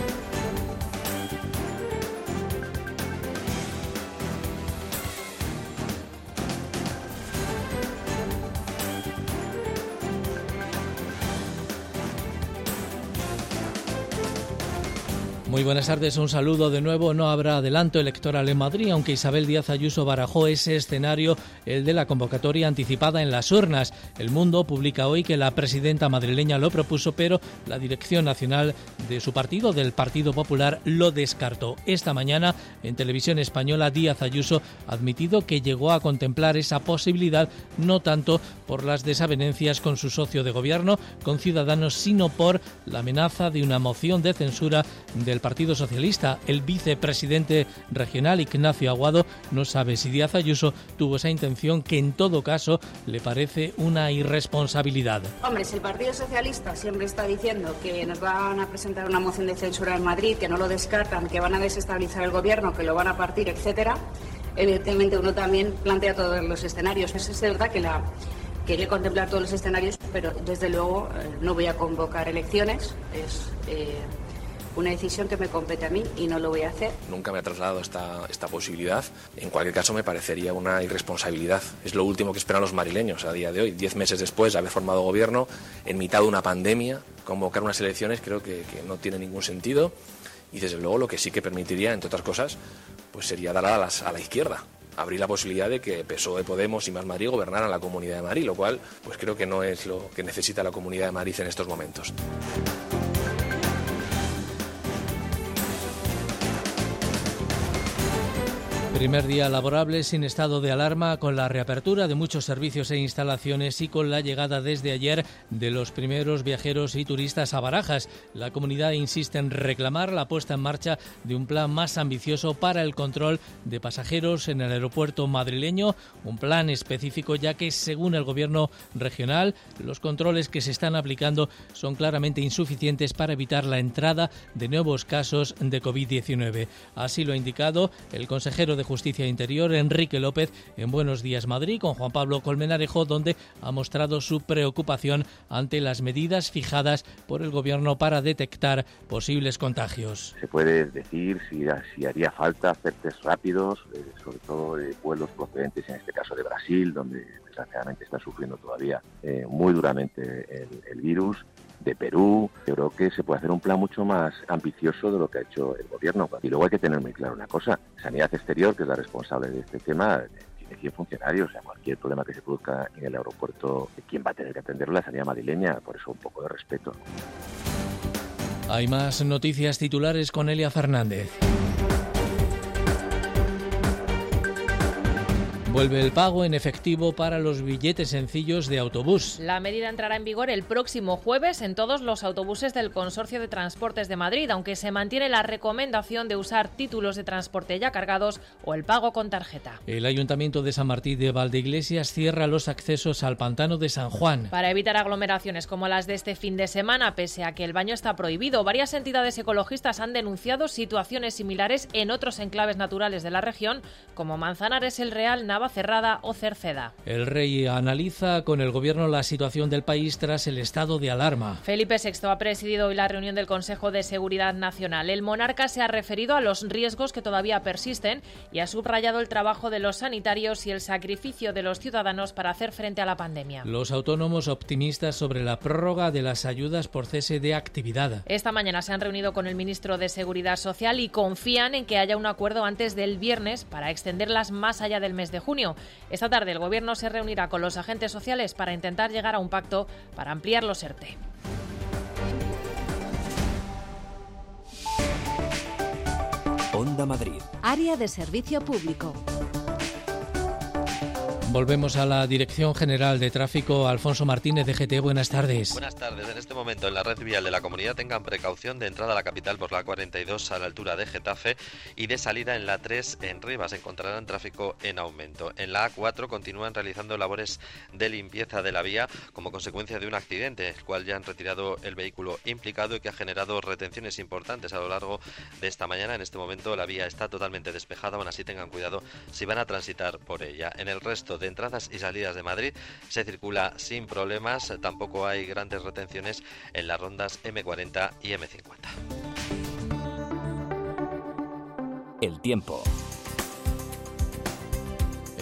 Muy buenas tardes, un saludo de nuevo. No habrá adelanto electoral en Madrid, aunque Isabel Díaz Ayuso barajó ese escenario, el de la convocatoria anticipada en las urnas. El Mundo publica hoy que la presidenta madrileña lo propuso, pero la dirección nacional de su partido, del Partido Popular, lo descartó. Esta mañana, en televisión española, Díaz Ayuso ha admitido que llegó a contemplar esa posibilidad, no tanto por las desavenencias con su socio de gobierno, con Ciudadanos, sino por la amenaza de una moción de censura del Partido Socialista. El vicepresidente regional, Ignacio Aguado, no sabe si Díaz Ayuso tuvo esa intención, que en todo caso le parece una irresponsabilidad. Hombre, si el Partido Socialista siempre está diciendo que nos van a presentar una moción de censura en Madrid, que no lo descartan, que van a desestabilizar el gobierno, que lo van a partir, etcétera, evidentemente uno también plantea todos los escenarios. Es verdad que la quería contemplar todos los escenarios, pero desde luego eh, no voy a convocar elecciones. Es eh, una decisión que me compete a mí y no lo voy a hacer. Nunca me ha trasladado esta, esta posibilidad. En cualquier caso, me parecería una irresponsabilidad. Es lo último que esperan los marileños a día de hoy. Diez meses después de haber formado gobierno, en mitad de una pandemia, convocar unas elecciones creo que, no tiene ningún sentido. Y desde luego lo que sí que permitiría, entre otras cosas, pues sería dar a, las, a la izquierda abrir la posibilidad de que PSOE, Podemos y Más Madrid gobernaran la Comunidad de Madrid, lo cual pues creo que no es lo que necesita la Comunidad de Madrid en estos momentos. Primer día laborable sin estado de alarma con la reapertura de muchos servicios e instalaciones y con la llegada desde ayer de los primeros viajeros y turistas a Barajas. La comunidad insiste en reclamar la puesta en marcha de un plan más ambicioso para el control de pasajeros en el aeropuerto madrileño, un plan específico ya que según el gobierno regional los controles que se están aplicando son claramente insuficientes para evitar la entrada de nuevos casos de COVID-19. Así lo ha indicado el consejero de Justicia e Interior, Enrique López, en Buenos Días Madrid, con Juan Pablo Colmenarejo, donde ha mostrado su preocupación ante las medidas fijadas por el Gobierno para detectar posibles contagios. Se puede decir si, si haría falta hacer test rápidos, eh, sobre todo de vuelos procedentes, en este caso de Brasil, donde desgraciadamente está sufriendo todavía eh, muy duramente el, el virus de Perú. Yo creo que se puede hacer un plan mucho más ambicioso de lo que ha hecho el gobierno. Y luego hay que tener muy claro una cosa. Sanidad Exterior, que es la responsable de este tema, tiene 100 funcionarios. O sea, cualquier problema que se produzca en el aeropuerto, ¿quién va a tener que atenderlo? La sanidad madrileña. Por eso un poco de respeto. Hay más noticias titulares con Elia Fernández. Vuelve el pago en efectivo para los billetes sencillos de autobús. La medida entrará en vigor el próximo jueves en todos los autobuses del Consorcio de Transportes de Madrid, aunque se mantiene la recomendación de usar títulos de transporte ya cargados o el pago con tarjeta. El Ayuntamiento de San Martín de Valdeiglesias cierra los accesos al pantano de San Juan. Para evitar aglomeraciones como las de este fin de semana, pese a que el baño está prohibido, varias entidades ecologistas han denunciado situaciones similares en otros enclaves naturales de la región, como Manzanares, El Real, Cerrada o Cerceda. El rey analiza con el gobierno la situación del país tras el estado de alarma. Felipe VI ha presidido hoy la reunión del Consejo de Seguridad Nacional. El monarca se ha referido a los riesgos que todavía persisten y ha subrayado el trabajo de los sanitarios y el sacrificio de los ciudadanos para hacer frente a la pandemia. Los autónomos optimistas sobre la prórroga de las ayudas por cese de actividad. Esta mañana se han reunido con el ministro de Seguridad Social y confían en que haya un acuerdo antes del viernes para extenderlas más allá del mes de junio. Esta tarde el Gobierno se reunirá con los agentes sociales para intentar llegar a un pacto para ampliar los ERTE. Onda Madrid. Área de servicio público. Volvemos a la Dirección General de Tráfico. Alfonso Martínez de GT, buenas tardes. Buenas tardes. En este momento en la red vial de la comunidad tengan precaución de entrada a la capital por la 42 a la altura de Getafe y de salida en la 3 en Rivas. Encontrarán tráfico en aumento. En la A4 continúan realizando labores de limpieza de la vía como consecuencia de un accidente, el cual ya han retirado el vehículo implicado y que ha generado retenciones importantes a lo largo de esta mañana. En este momento la vía está totalmente despejada, aún así tengan cuidado si van a transitar por ella. En el resto de entradas y salidas de Madrid se circula sin problemas, tampoco hay grandes retenciones en las rondas M40 y M50. El tiempo.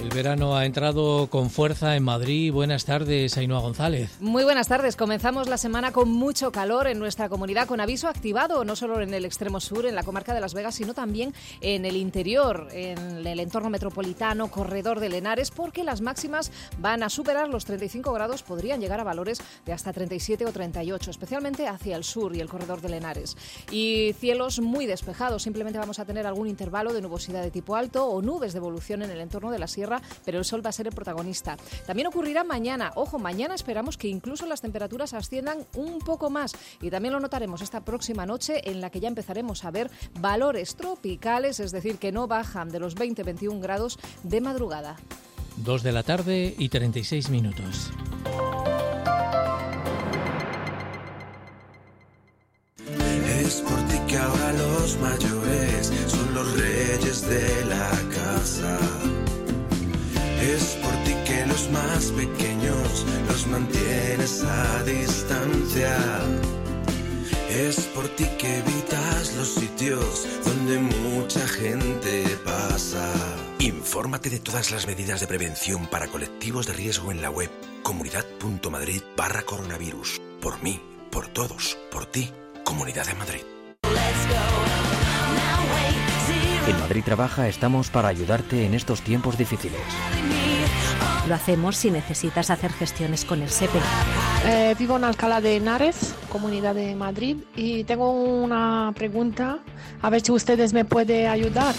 El verano ha entrado con fuerza en Madrid. Buenas tardes, Ainhoa González. Muy buenas tardes. Comenzamos la semana con mucho calor en nuestra comunidad, con aviso activado no solo en el extremo sur, en la comarca de Las Vegas, sino también en el interior, en el entorno metropolitano, corredor de Lenares, porque las máximas van a superar los 35 grados, podrían llegar a valores de hasta 37 o 38, especialmente hacia el sur y el corredor de Lenares. Y cielos muy despejados. Simplemente vamos a tener algún intervalo de nubosidad de tipo alto o nubes de evolución en el entorno de la sierra pero el sol va a ser el protagonista. También ocurrirá mañana. Ojo, mañana esperamos que incluso las temperaturas asciendan un poco más y también lo notaremos esta próxima noche en la que ya empezaremos a ver valores tropicales, es decir, que no bajan de los 20-21 grados de madrugada. 2 de la tarde y 36 minutos. Es por ti que ahora los mayores son los reyes de la casa. Es por ti que los más pequeños los mantienes a distancia. Es por ti que evitas los sitios donde mucha gente pasa. Infórmate de todas las medidas de prevención para colectivos de riesgo en la web comunidad.madrid barra coronavirus. Por mí, por todos, por ti, Comunidad de Madrid. En Madrid Trabaja estamos para ayudarte en estos tiempos difíciles. Lo hacemos si necesitas hacer gestiones con el SEPE. Eh, vivo en Alcalá de Henares, Comunidad de Madrid, y tengo una pregunta, a ver si ustedes me pueden ayudar.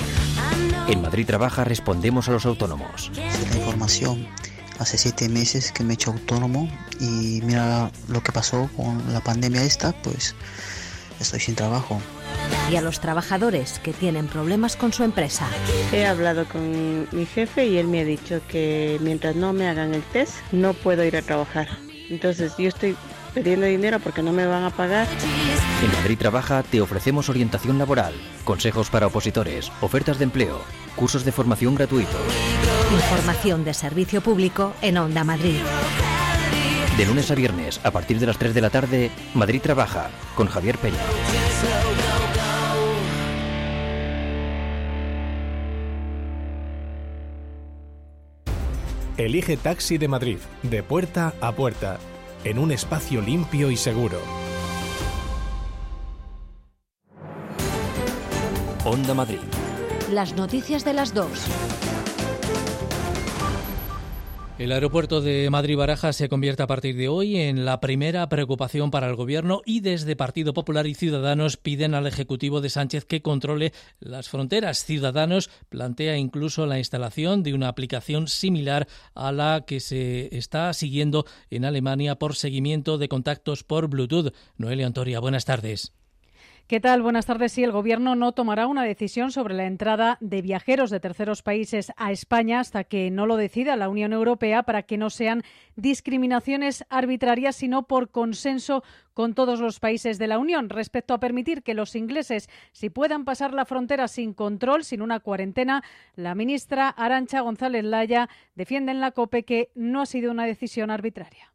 En Madrid Trabaja respondemos a los autónomos. La información. Hace siete meses que me he hecho autónomo y mira lo que pasó con la pandemia esta, pues estoy sin trabajo. Y a los trabajadores que tienen problemas con su empresa. He hablado con mi jefe y él me ha dicho que mientras no me hagan el test no puedo ir a trabajar. Entonces yo estoy pidiendo dinero porque no me van a pagar. En Madrid Trabaja te ofrecemos orientación laboral, consejos para opositores, ofertas de empleo, cursos de formación gratuitos. Información de servicio público en Onda Madrid. De lunes a viernes, a partir de las 3 de la tarde, Madrid Trabaja, con Javier Peña. Elige Taxi de Madrid, de puerta a puerta, en un espacio limpio y seguro. Onda Madrid. Las noticias de las dos. El aeropuerto de Madrid-Barajas se convierte a partir de hoy en la primera preocupación para el Gobierno y desde Partido Popular y Ciudadanos piden al Ejecutivo de Sánchez que controle las fronteras. Ciudadanos plantea incluso la instalación de una aplicación similar a la que se está siguiendo en Alemania por seguimiento de contactos por Bluetooth. Noelia Antoria, buenas tardes. ¿Qué tal? Buenas tardes. Sí, el Gobierno no tomará una decisión sobre la entrada de viajeros de terceros países a España hasta que no lo decida la Unión Europea para que no sean discriminaciones arbitrarias, sino por consenso con todos los países de la Unión respecto a permitir que los ingleses si puedan pasar la frontera sin control, sin una cuarentena. La ministra Arancha González Laya defiende en la COPE que no ha sido una decisión arbitraria.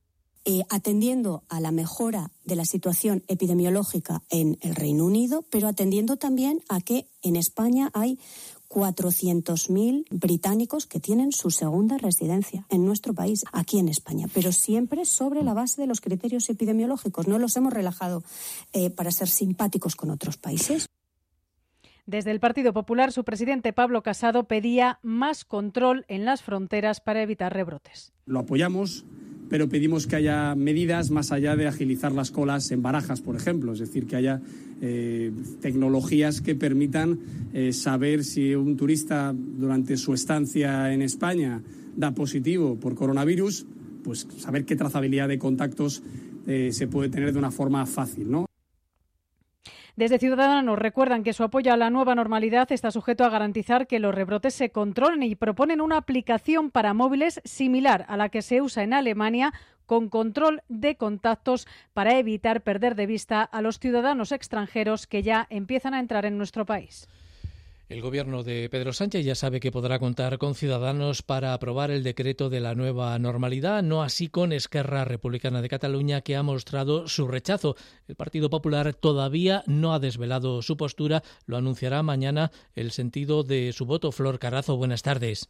Eh, atendiendo a la mejora de la situación epidemiológica en el Reino Unido, pero atendiendo también a que en España hay 400.000 británicos que tienen su segunda residencia en nuestro país, aquí en España, pero siempre sobre la base de los criterios epidemiológicos. No los hemos relajado eh, para ser simpáticos con otros países. Desde el Partido Popular, su presidente Pablo Casado pedía más control en las fronteras para evitar rebrotes. Lo apoyamos pero pedimos que haya medidas más allá de agilizar las colas en barajas, por ejemplo, es decir, que haya eh, tecnologías que permitan eh, saber si un turista durante su estancia en España da positivo por coronavirus, pues saber qué trazabilidad de contactos eh, se puede tener de una forma fácil, ¿no? Desde Ciudadanos recuerdan que su apoyo a la nueva normalidad está sujeto a garantizar que los rebrotes se controlen y proponen una aplicación para móviles similar a la que se usa en Alemania con control de contactos para evitar perder de vista a los ciudadanos extranjeros que ya empiezan a entrar en nuestro país. El gobierno de Pedro Sánchez ya sabe que podrá contar con ciudadanos para aprobar el decreto de la nueva normalidad, no así con Esquerra Republicana de Cataluña, que ha mostrado su rechazo. El Partido Popular todavía no ha desvelado su postura, lo anunciará mañana el sentido de su voto. Flor Carazo, buenas tardes.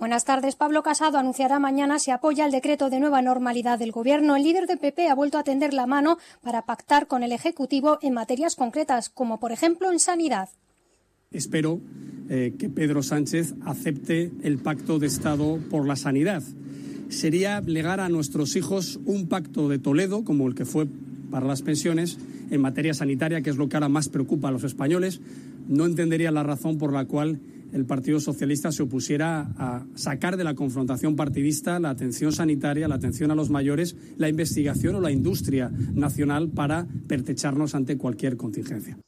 Buenas tardes. Pablo Casado anunciará mañana si apoya el decreto de nueva normalidad del Gobierno. El líder del PP ha vuelto a tender la mano para pactar con el Ejecutivo en materias concretas, como por ejemplo en sanidad. Espero eh, que Pedro Sánchez acepte el pacto de Estado por la sanidad. Sería legar a nuestros hijos un pacto de Toledo, como el que fue para las pensiones, en materia sanitaria, que es lo que ahora más preocupa a los españoles. No entendería la razón por la cual el Partido Socialista se opusiera a sacar de la confrontación partidista la atención sanitaria, la atención a los mayores, la investigación o la industria nacional para pertecharnos ante cualquier contingencia.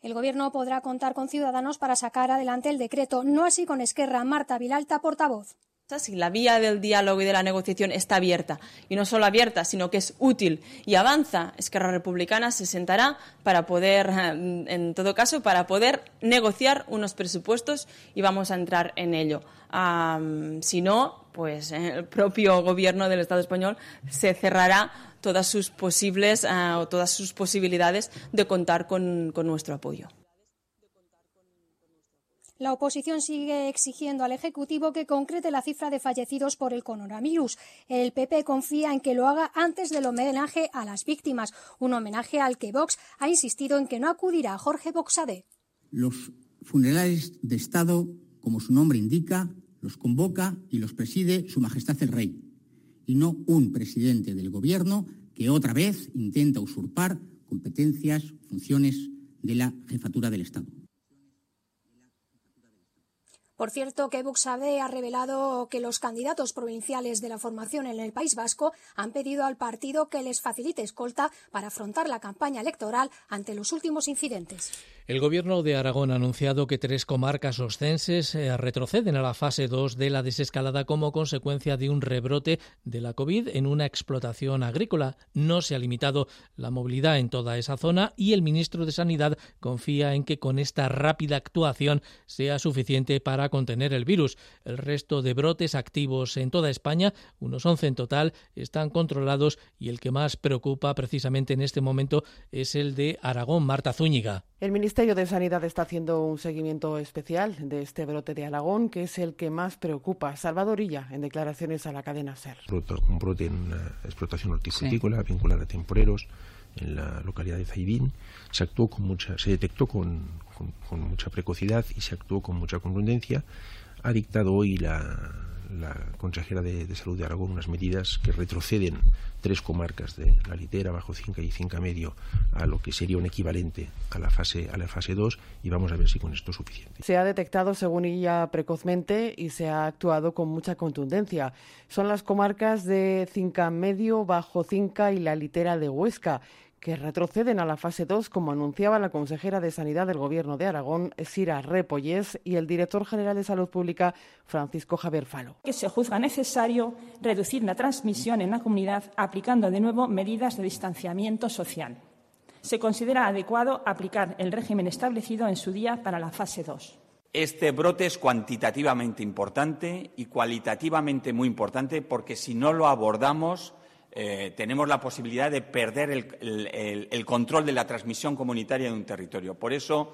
El Gobierno podrá contar con Ciudadanos para sacar adelante el decreto, no así con Esquerra. Marta Vilalta, portavoz si la vía del diálogo y de la negociación está abierta, y no solo abierta, sino que es útil y avanza, Esquerra Republicana se sentará para poder, eh, en todo caso, para poder negociar unos presupuestos y vamos a entrar en ello. si no, pues eh, el propio Gobierno del Estado español se cerrará todas sus posibles eh, o todas sus posibilidades de contar con nuestro apoyo. La oposición sigue exigiendo al Ejecutivo que concrete la cifra de fallecidos por el coronavirus. El PP confía en que lo haga antes del homenaje a las víctimas, un homenaje al que Vox ha insistido en que no acudirá Jorge Boxade. Los funerales de Estado, como su nombre indica, los convoca y los preside Su Majestad el Rey, y no un presidente del Gobierno que otra vez intenta usurpar competencias, funciones de la jefatura del Estado. Por cierto, que ha revelado que los candidatos provinciales de la formación en el País Vasco han pedido al partido que les facilite escolta para afrontar la campaña electoral ante los últimos incidentes. El Gobierno de Aragón ha anunciado que tres comarcas oscenses eh, retroceden a la fase 2 de la desescalada como consecuencia de un rebrote de la COVID en una explotación agrícola. No se ha limitado la movilidad en toda esa zona y el ministro de Sanidad confía en que con esta rápida actuación sea suficiente para contener el virus. El resto de brotes activos en toda España, unos 11 en total, están controlados y el que más preocupa precisamente en este momento es el de Aragón, Marta Zúñiga. El Ministerio de Sanidad está haciendo un seguimiento especial de este brote de Aragón, que es el que más preocupa. Salvador Illa, en declaraciones a la cadena SER. Un brote en una explotación hortifrutícola vinculada a temporeros en la localidad de Zaidín. Se actuó con mucha, se detectó con, con mucha precocidad y se actuó con mucha contundencia. Ha dictado hoy la, la consejera de, Salud de Aragón unas medidas que retroceden tres comarcas de la litera, bajo Cinca y Cinca Medio a lo que sería un equivalente a la fase a la fase 2 y vamos a ver si con esto es suficiente. Se ha detectado según ella precozmente y se ha actuado con mucha contundencia. Son las comarcas de Cinca Medio, Bajo Cinca y la litera de Huesca que retroceden a la fase 2, como anunciaba la consejera de Sanidad del Gobierno de Aragón, Sira Repollés, y el director general de Salud Pública, Francisco Javier Falo. Que se juzga necesario reducir la transmisión en la comunidad aplicando de nuevo medidas de distanciamiento social. Se considera adecuado aplicar el régimen establecido en su día para la fase 2. Este brote es cuantitativamente importante y cualitativamente muy importante porque si no lo abordamos eh, tenemos la posibilidad de perder el, control de la transmisión comunitaria de un territorio. Por eso,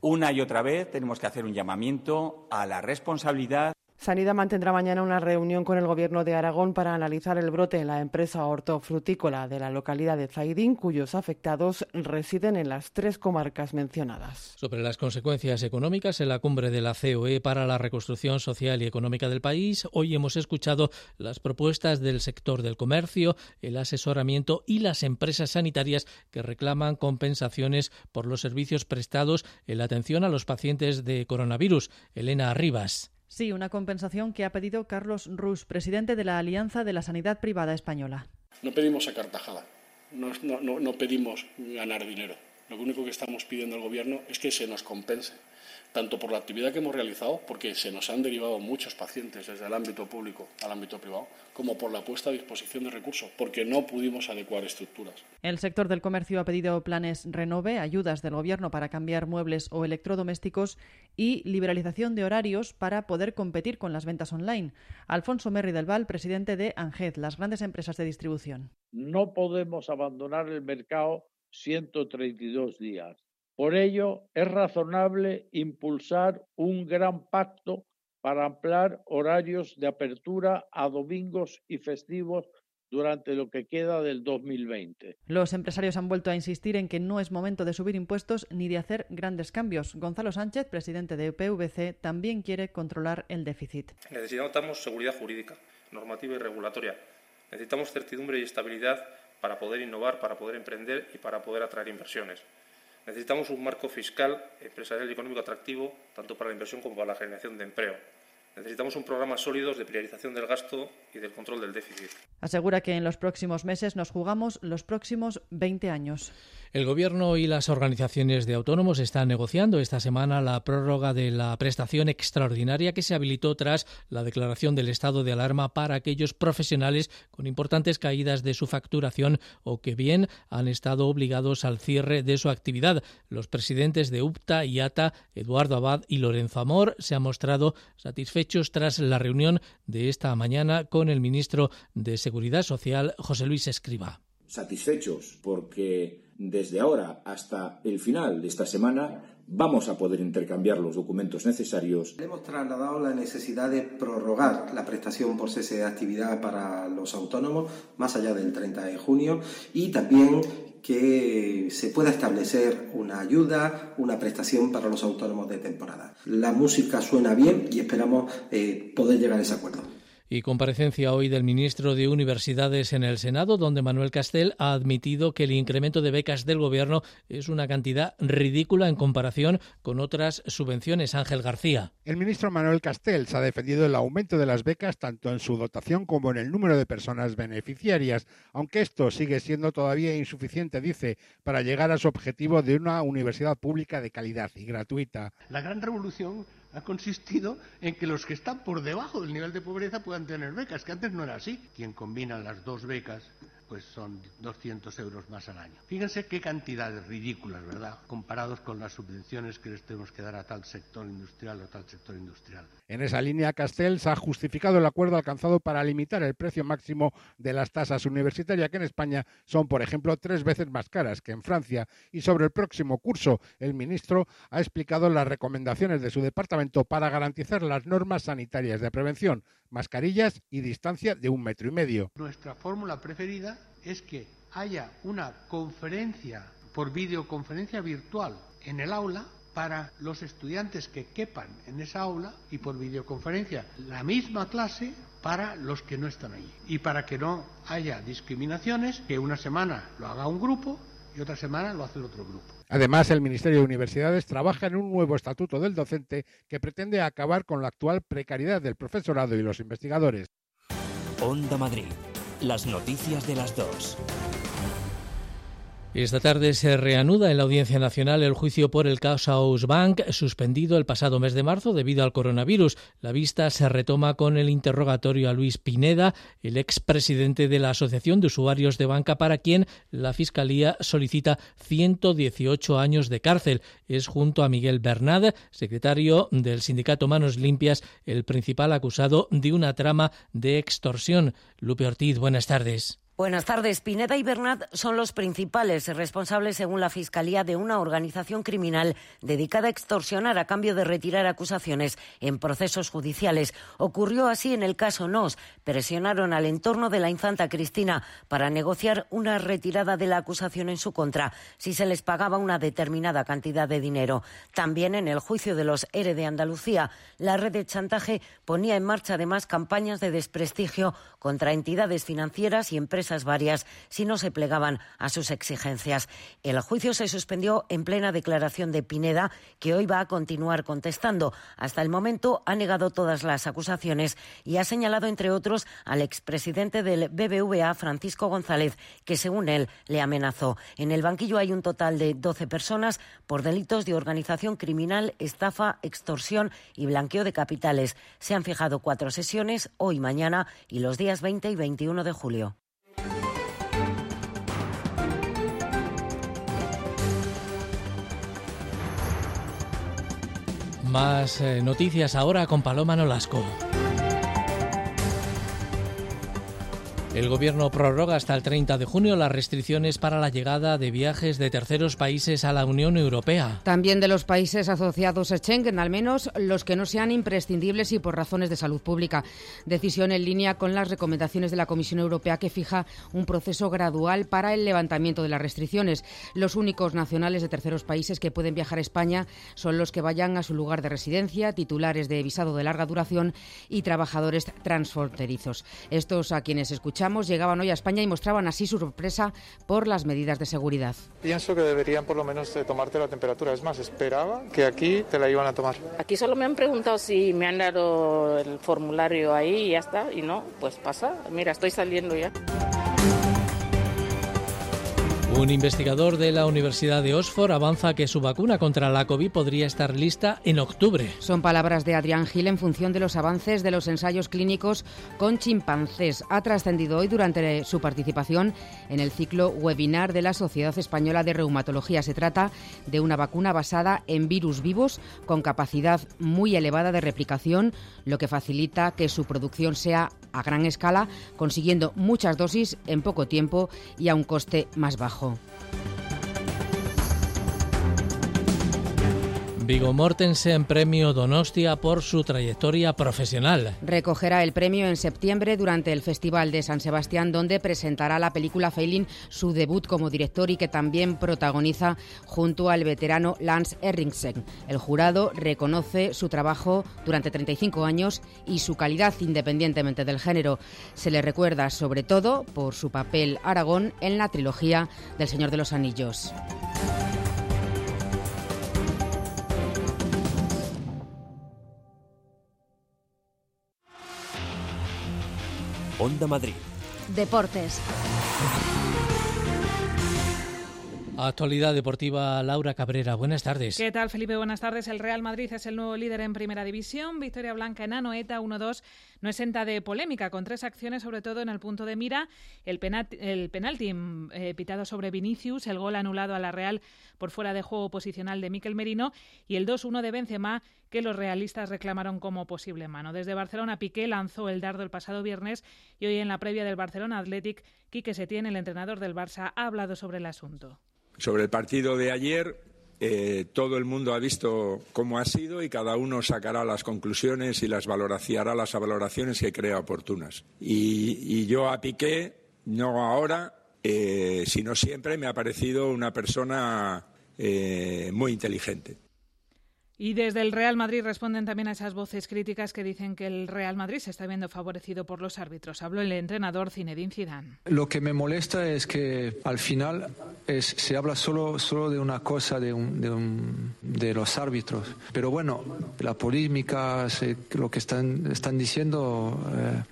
una y otra vez tenemos que hacer un llamamiento a la responsabilidad Sanidad mantendrá mañana una reunión con el Gobierno de Aragón para analizar el brote en la empresa hortofrutícola de la localidad de Zaidín, cuyos afectados residen en las tres comarcas mencionadas. Sobre las consecuencias económicas en la cumbre de la COE para la reconstrucción social y económica del país, hoy hemos escuchado las propuestas del sector del comercio, el asesoramiento y las empresas sanitarias que reclaman compensaciones por los servicios prestados en la atención a los pacientes de coronavirus. Elena Arribas. Sí, una compensación que ha pedido Carlos Rus, presidente de la Alianza de la Sanidad Privada Española. No pedimos a cartajada, no, no, no pedimos ganar dinero. Lo único que estamos pidiendo al Gobierno es que se nos compense tanto por la actividad que hemos realizado, porque se nos han derivado muchos pacientes desde el ámbito público al ámbito privado, como por la puesta a disposición de recursos, porque no pudimos adecuar estructuras. El sector del comercio ha pedido planes Renove, ayudas del Gobierno para cambiar muebles o electrodomésticos y liberalización de horarios para poder competir con las ventas online. Alfonso Merri del Val, presidente de ANGED, las grandes empresas de distribución. No podemos abandonar el mercado 132 días por ello, es razonable impulsar un gran pacto para ampliar horarios de apertura a domingos y festivos durante lo que queda del 2020. Los empresarios han vuelto a insistir en que no es momento de subir impuestos ni de hacer grandes cambios. Gonzalo Sánchez, presidente de PVC, también quiere controlar el déficit. Necesitamos seguridad jurídica, normativa y regulatoria. Necesitamos certidumbre y estabilidad para poder innovar, para poder emprender y para poder atraer inversiones. Necesitamos un marco fiscal, empresarial y económico atractivo, tanto para la inversión como para la generación de empleo. Necesitamos un programa sólido de priorización del gasto y del control del déficit. Asegura que en los próximos meses nos jugamos los próximos 20 años. El Gobierno y las organizaciones de autónomos están negociando esta semana la prórroga de la prestación extraordinaria que se habilitó tras la declaración del estado de alarma para aquellos profesionales con importantes caídas de su facturación o que bien han estado obligados al cierre de su actividad. Los presidentes de UPTA y ATA, Eduardo Abad y Lorenzo Amor, se han mostrado satisfechos tras la reunión de esta mañana con el ministro de Seguridad Social, José Luis Escriba. Satisfechos porque desde ahora hasta el final de esta semana vamos a poder intercambiar los documentos necesarios. Hemos trasladado la necesidad de prorrogar la prestación por cese de actividad para los autónomos más allá del 30 de junio y también que se pueda establecer una ayuda, una prestación para los autónomos de temporada. La música suena bien y esperamos eh, poder llegar a ese acuerdo y comparecencia hoy del ministro de Universidades en el Senado, donde Manuel Castel ha admitido que el incremento de becas del Gobierno es una cantidad ridícula en comparación con otras subvenciones. Ángel García. El ministro Manuel Castells ha defendido el aumento de las becas tanto en su dotación como en el número de personas beneficiarias, aunque esto sigue siendo todavía insuficiente, dice, para llegar a su objetivo de una universidad pública de calidad y gratuita. La gran revolución ha consistido en que los que están por debajo del nivel de pobreza puedan tener becas, que antes no era así. Quien combina las dos becas pues son 200 euros más al año. Fíjense qué cantidades ridículas, ¿verdad? Comparados con las subvenciones que les tenemos que dar a tal sector industrial o tal sector industrial. En esa línea, Castells ha justificado el acuerdo alcanzado para limitar el precio máximo de las tasas universitarias, que en España son, por ejemplo, tres veces más caras que en Francia. Y sobre el próximo curso, el ministro ha explicado las recomendaciones de su departamento para garantizar las normas sanitarias de prevención, mascarillas y distancia de un metro y medio. Nuestra fórmula preferida es que haya una conferencia por videoconferencia virtual en el aula para los estudiantes que quepan en esa aula y por videoconferencia la misma clase para los que no están allí. Y para que no haya discriminaciones, que una semana lo haga un grupo y otra semana lo hace el otro grupo. Además, el Ministerio de Universidades trabaja en un nuevo estatuto del docente que pretende acabar con la actual precariedad del profesorado y los investigadores. Onda Madrid. Las noticias de las dos. Esta tarde se reanuda en la Audiencia Nacional el juicio por el caso Bank, suspendido el pasado mes de marzo debido al coronavirus. La vista se retoma con el interrogatorio a Luis Pineda, el expresidente de la Asociación de Usuarios de Banca, para quien la Fiscalía solicita 118 años de cárcel. Es junto a Miguel Bernad, secretario del sindicato Manos Limpias, el principal acusado de una trama de extorsión. Lupe Ortiz, buenas tardes. Buenas tardes. Pineda y Bernat son los principales responsables, según la Fiscalía, de una organización criminal dedicada a extorsionar a cambio de retirar acusaciones en procesos judiciales. Ocurrió así en el caso Nos. Presionaron al entorno de la infanta Cristina para negociar una retirada de la acusación en su contra si se les pagaba una determinada cantidad de dinero. También en el juicio de los ERE de Andalucía, la red de chantaje ponía en marcha además campañas de desprestigio contra entidades financieras y empresas varias si no se plegaban a sus exigencias. El juicio se suspendió en plena declaración de Pineda, que hoy va a continuar contestando. Hasta el momento ha negado todas las acusaciones y ha señalado, entre otros, al expresidente del BBVA, Francisco González, que según él le amenazó. En el banquillo hay un total de 12 personas por delitos de organización criminal, estafa, extorsión y blanqueo de capitales. Se han fijado cuatro sesiones, hoy, mañana y los días 20 y 21 de julio. Más eh, noticias ahora con Paloma Nolasco. El Gobierno prorroga hasta el 30 de junio las restricciones para la llegada de viajes de terceros países a la Unión Europea. También de los países asociados a Schengen, al menos los que no sean imprescindibles y por razones de salud pública. Decisión en línea con las recomendaciones de la Comisión Europea que fija un proceso gradual para el levantamiento de las restricciones. Los únicos nacionales de terceros países que pueden viajar a España son los que vayan a su lugar de residencia, titulares de visado de larga duración y trabajadores transfronterizos. Estos a quienes escuchan llegaban hoy a España y mostraban así su sorpresa por las medidas de seguridad. Pienso que deberían por lo menos eh, tomarte la temperatura. Es más, esperaba que aquí te la iban a tomar. Aquí solo me han preguntado si me han dado el formulario ahí y ya está. Y no, pues pasa. Mira, estoy saliendo ya. Un investigador de la Universidad de Oxford avanza que su vacuna contra la COVID podría estar lista en octubre. Son palabras de Adrián Gil en función de los avances de los ensayos clínicos con chimpancés. Ha trascendido hoy durante su participación en el ciclo webinar de la Sociedad Española de Reumatología. Se trata de una vacuna basada en virus vivos con capacidad muy elevada de replicación, lo que facilita que su producción sea a gran escala, consiguiendo muchas dosis en poco tiempo y a un coste más bajo. Vigo Mortensen Premio Donostia por su trayectoria profesional. Recogerá el premio en septiembre durante el Festival de San Sebastián, donde presentará la película Failing, su debut como director y que también protagoniza junto al veterano Lance Erringsen. El jurado reconoce su trabajo durante 35 años y su calidad independientemente del género. Se le recuerda sobre todo por su papel Aragón en la trilogía del Señor de los Anillos. Onda Madrid. Deportes. Actualidad deportiva, Laura Cabrera. Buenas tardes. ¿Qué tal, Felipe? Buenas tardes. El Real Madrid es el nuevo líder en Primera División. Victoria Blanca en Anoeta 1-2 no es senta de polémica, con tres acciones, sobre todo en el punto de mira. El, penalti, el penalti eh, pitado sobre Vinicius, el gol anulado a la Real por fuera de juego posicional de Miquel Merino y el 2-1 de Benzema que los realistas reclamaron como posible mano. Desde Barcelona, Piqué lanzó el dardo el pasado viernes y hoy en la previa del Barcelona Athletic, Quique Setién, el entrenador del Barça, ha hablado sobre el asunto. Sobre el partido de ayer, eh, todo el mundo ha visto cómo ha sido y cada uno sacará las conclusiones y las valoraciará las valoraciones que crea oportunas. Y, yo a Piqué, no ahora, eh, sino siempre, me ha parecido una persona eh, muy inteligente. Y desde el Real Madrid responden también a esas voces críticas que dicen que el Real Madrid se está viendo favorecido por los árbitros. Habló el entrenador Zinedine Zidane. Lo que me molesta es que al final es, se habla solo, solo de una cosa de, un, de, los árbitros. Pero bueno, la polémica, lo que están, están diciendo... Eh,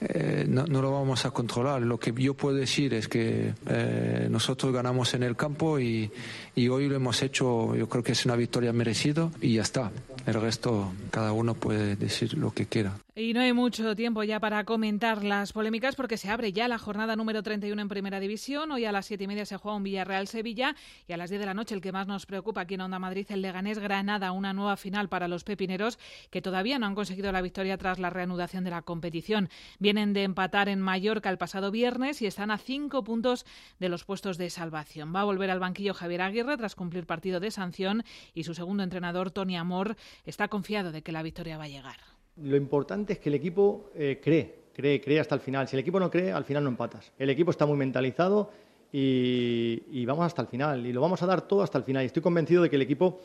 eh, no, lo vamos a controlar. Lo que yo puedo decir es que eh, nosotros ganamos en el campo y, y, hoy lo hemos hecho, yo creo que es una victoria merecida y ya está. El resto, cada uno puede decir lo que quiera. Y no hay mucho tiempo ya para comentar las polémicas porque se abre ya la jornada número 31 en Primera División. Hoy a las siete y media se juega un Villarreal-Sevilla y a las 10 de la noche el que más nos preocupa aquí en Onda Madrid, el Leganés-Granada, una nueva final para los pepineros que todavía no han conseguido la victoria tras la reanudación de la competición. Vienen de empatar en Mallorca el pasado viernes y están a cinco puntos de los puestos de salvación. Va a volver al banquillo Javier Aguirre tras cumplir partido de sanción y su segundo entrenador, Tony Amor, está confiado de que la victoria va a llegar. Lo importante es que el equipo eh, cree, cree, cree hasta el final. Si el equipo no cree, al final no empatas. El equipo está muy mentalizado y, vamos hasta el final. Y lo vamos a dar todo hasta el final. Y estoy convencido de que el equipo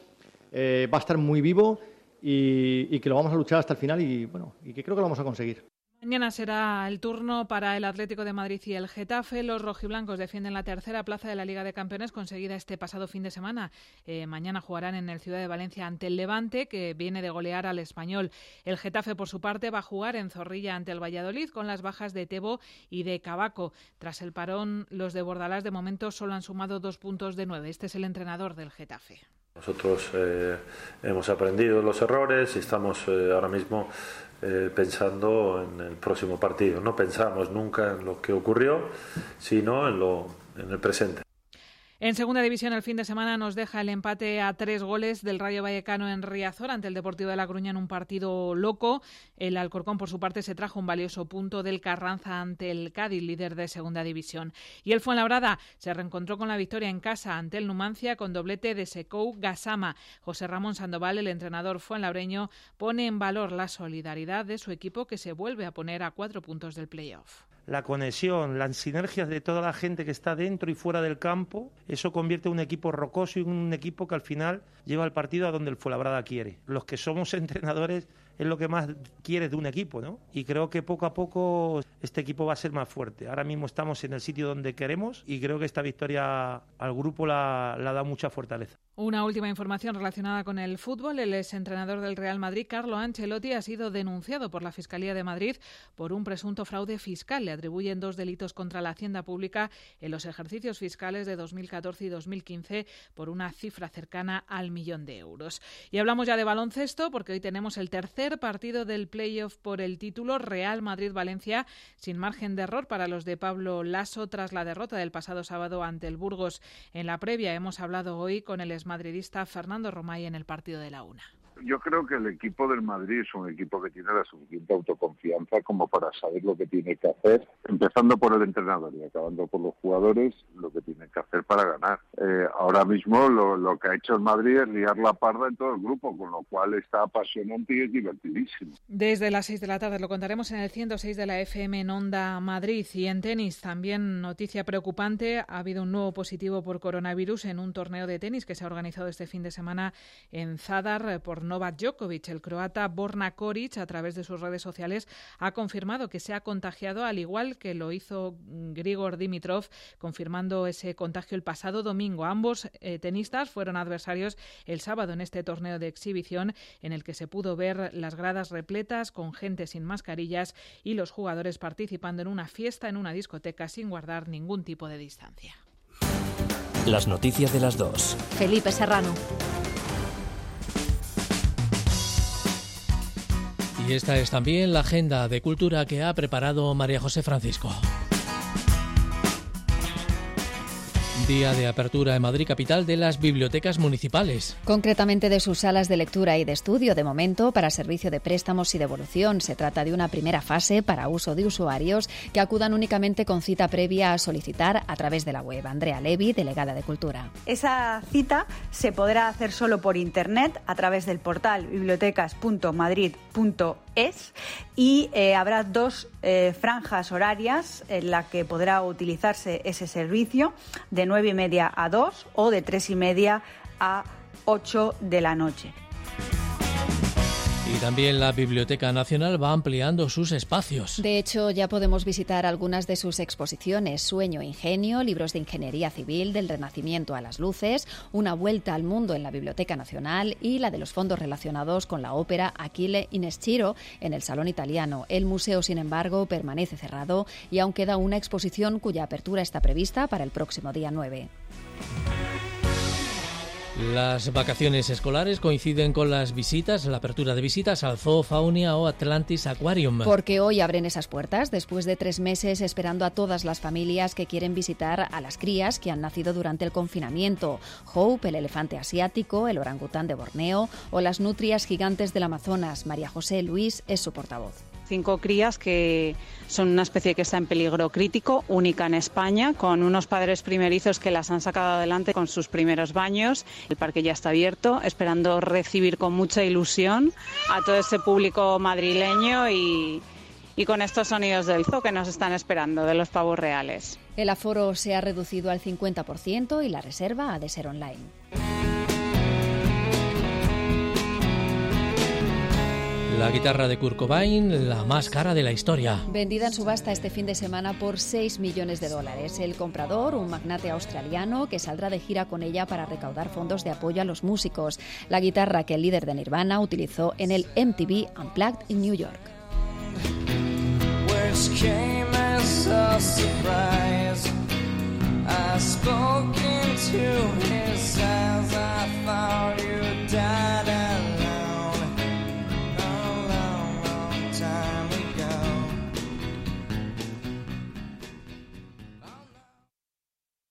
eh, va a estar muy vivo y, y, que lo vamos a luchar hasta el final y, bueno, y que creo que lo vamos a conseguir. Mañana será el turno para el Atlético de Madrid y el Getafe. Los rojiblancos defienden la tercera plaza de la Liga de Campeones conseguida este pasado fin de semana. Eh, mañana jugarán en el Ciudad de Valencia ante el Levante, que viene de golear al español. El Getafe, por su parte, va a jugar en Zorrilla ante el Valladolid con las bajas de Tebo y de Cabaco. Tras el parón, los de Bordalás de momento solo han sumado dos puntos de nueve. Este es el entrenador del Getafe. Nosotros eh, hemos aprendido los errores y estamos eh, ahora mismo eh, pensando en el próximo partido. No pensamos nunca en lo que ocurrió, sino en, lo, en el presente. En segunda división, el fin de semana nos deja el empate a tres goles del Rayo Vallecano en Riazor ante el Deportivo de La Coruña en un partido loco. El Alcorcón, por su parte, se trajo un valioso punto del Carranza ante el Cádiz, líder de segunda división. Y el Fuenlabrada se reencontró con la victoria en casa ante el Numancia con doblete de Secou Gasama. José Ramón Sandoval, el entrenador fuenlabreño, pone en valor la solidaridad de su equipo que se vuelve a poner a cuatro puntos del playoff la conexión, las sinergias de toda la gente que está dentro y fuera del campo, eso convierte un equipo rocoso y un equipo que al final lleva el partido a donde el Fuenlabrada quiere. Los que somos entrenadores es lo que más quieres de un equipo, ¿no? Y creo que poco a poco este equipo va a ser más fuerte. Ahora mismo estamos en el sitio donde queremos y creo que esta victoria al grupo la, la da mucha fortaleza. Una última información relacionada con el fútbol. El exentrenador del Real Madrid, Carlo Ancelotti, ha sido denunciado por la Fiscalía de Madrid por un presunto fraude fiscal. Le atribuyen dos delitos contra la hacienda pública en los ejercicios fiscales de 2014 y 2015 por una cifra cercana al millón de euros. Y hablamos ya de baloncesto porque hoy tenemos el tercer partido del playoff por el título Real Madrid-Valencia sin margen de error para los de Pablo Lasso tras la derrota del pasado sábado ante el Burgos. En la previa hemos hablado hoy con el madridista Fernando Romay en el partido de la UNA. Yo creo que el equipo del Madrid es un equipo que tiene la suficiente autoconfianza como para saber lo que tiene que hacer, empezando por el entrenador y acabando por los jugadores, lo que tiene que hacer para ganar. Eh, ahora mismo lo, que ha hecho el Madrid es liar la parda en todo el grupo, con lo cual está apasionante y es divertidísimo. Desde las 6 de la tarde lo contaremos en el 106 de la FM en Onda Madrid y en tenis. También noticia preocupante, ha habido un nuevo positivo por coronavirus en un torneo de tenis que se ha organizado este fin de semana en Zadar por Novak Djokovic. El croata Borna Koric, a través de sus redes sociales, ha confirmado que se ha contagiado, al igual que lo hizo Grigor Dimitrov, confirmando ese contagio el pasado domingo. Ambos eh, tenistas fueron adversarios el sábado en este torneo de exhibición, en el que se pudo ver las gradas repletas con gente sin mascarillas y los jugadores participando en una fiesta en una discoteca sin guardar ningún tipo de distancia. Las noticias de las dos. Felipe Serrano. Y esta es también la agenda de cultura que ha preparado María José Francisco. Día de apertura en Madrid capital de las bibliotecas municipales. Concretamente de sus salas de lectura y de estudio, de momento para servicio de préstamos y devolución. Se trata de una primera fase para uso de usuarios que acudan únicamente con cita previa a solicitar a través de la web. Andrea Levi, delegada de Cultura. Esa cita se podrá hacer solo por Internet a través del portal bibliotecas.madrid.es y eh, habrá dos eh, franjas horarias en las que podrá utilizarse ese servicio de nueve y media a 2 o de tres y media a 8 de la noche. Y también la Biblioteca Nacional va ampliando sus espacios. De hecho, ya podemos visitar algunas de sus exposiciones. Sueño e Ingenio, libros de ingeniería civil, del Renacimiento a las luces, una vuelta al mundo en la Biblioteca Nacional y la de los fondos relacionados con la ópera Aquile Ineschiro en el Salón Italiano. El museo, sin embargo, permanece cerrado y aún queda una exposición cuya apertura está prevista para el próximo día 9. Las vacaciones escolares coinciden con las visitas, la apertura de visitas al Zoo Faunia o Atlantis Aquarium. Porque hoy abren esas puertas después de tres meses esperando a todas las familias que quieren visitar a las crías que han nacido durante el confinamiento. Hope, el elefante asiático, el orangután de Borneo o las nutrias gigantes del Amazonas. María José Luis es su portavoz cinco crías que son una especie que está en peligro crítico, única en España, con unos padres primerizos que las han sacado adelante con sus primeros baños. El parque ya está abierto, esperando recibir con mucha ilusión a todo ese público madrileño y, y con estos sonidos del zoo que nos están esperando, de los pavos reales. El aforo se ha reducido al 50% y la reserva ha de ser online. La guitarra de Kurt Cobain, la más cara de la historia. Vendida en subasta este fin de semana por 6 millones de dólares. El comprador, un magnate australiano, que saldrá de gira con ella para recaudar fondos de apoyo a los músicos. La guitarra que el líder de Nirvana utilizó en el MTV Unplugged en New York.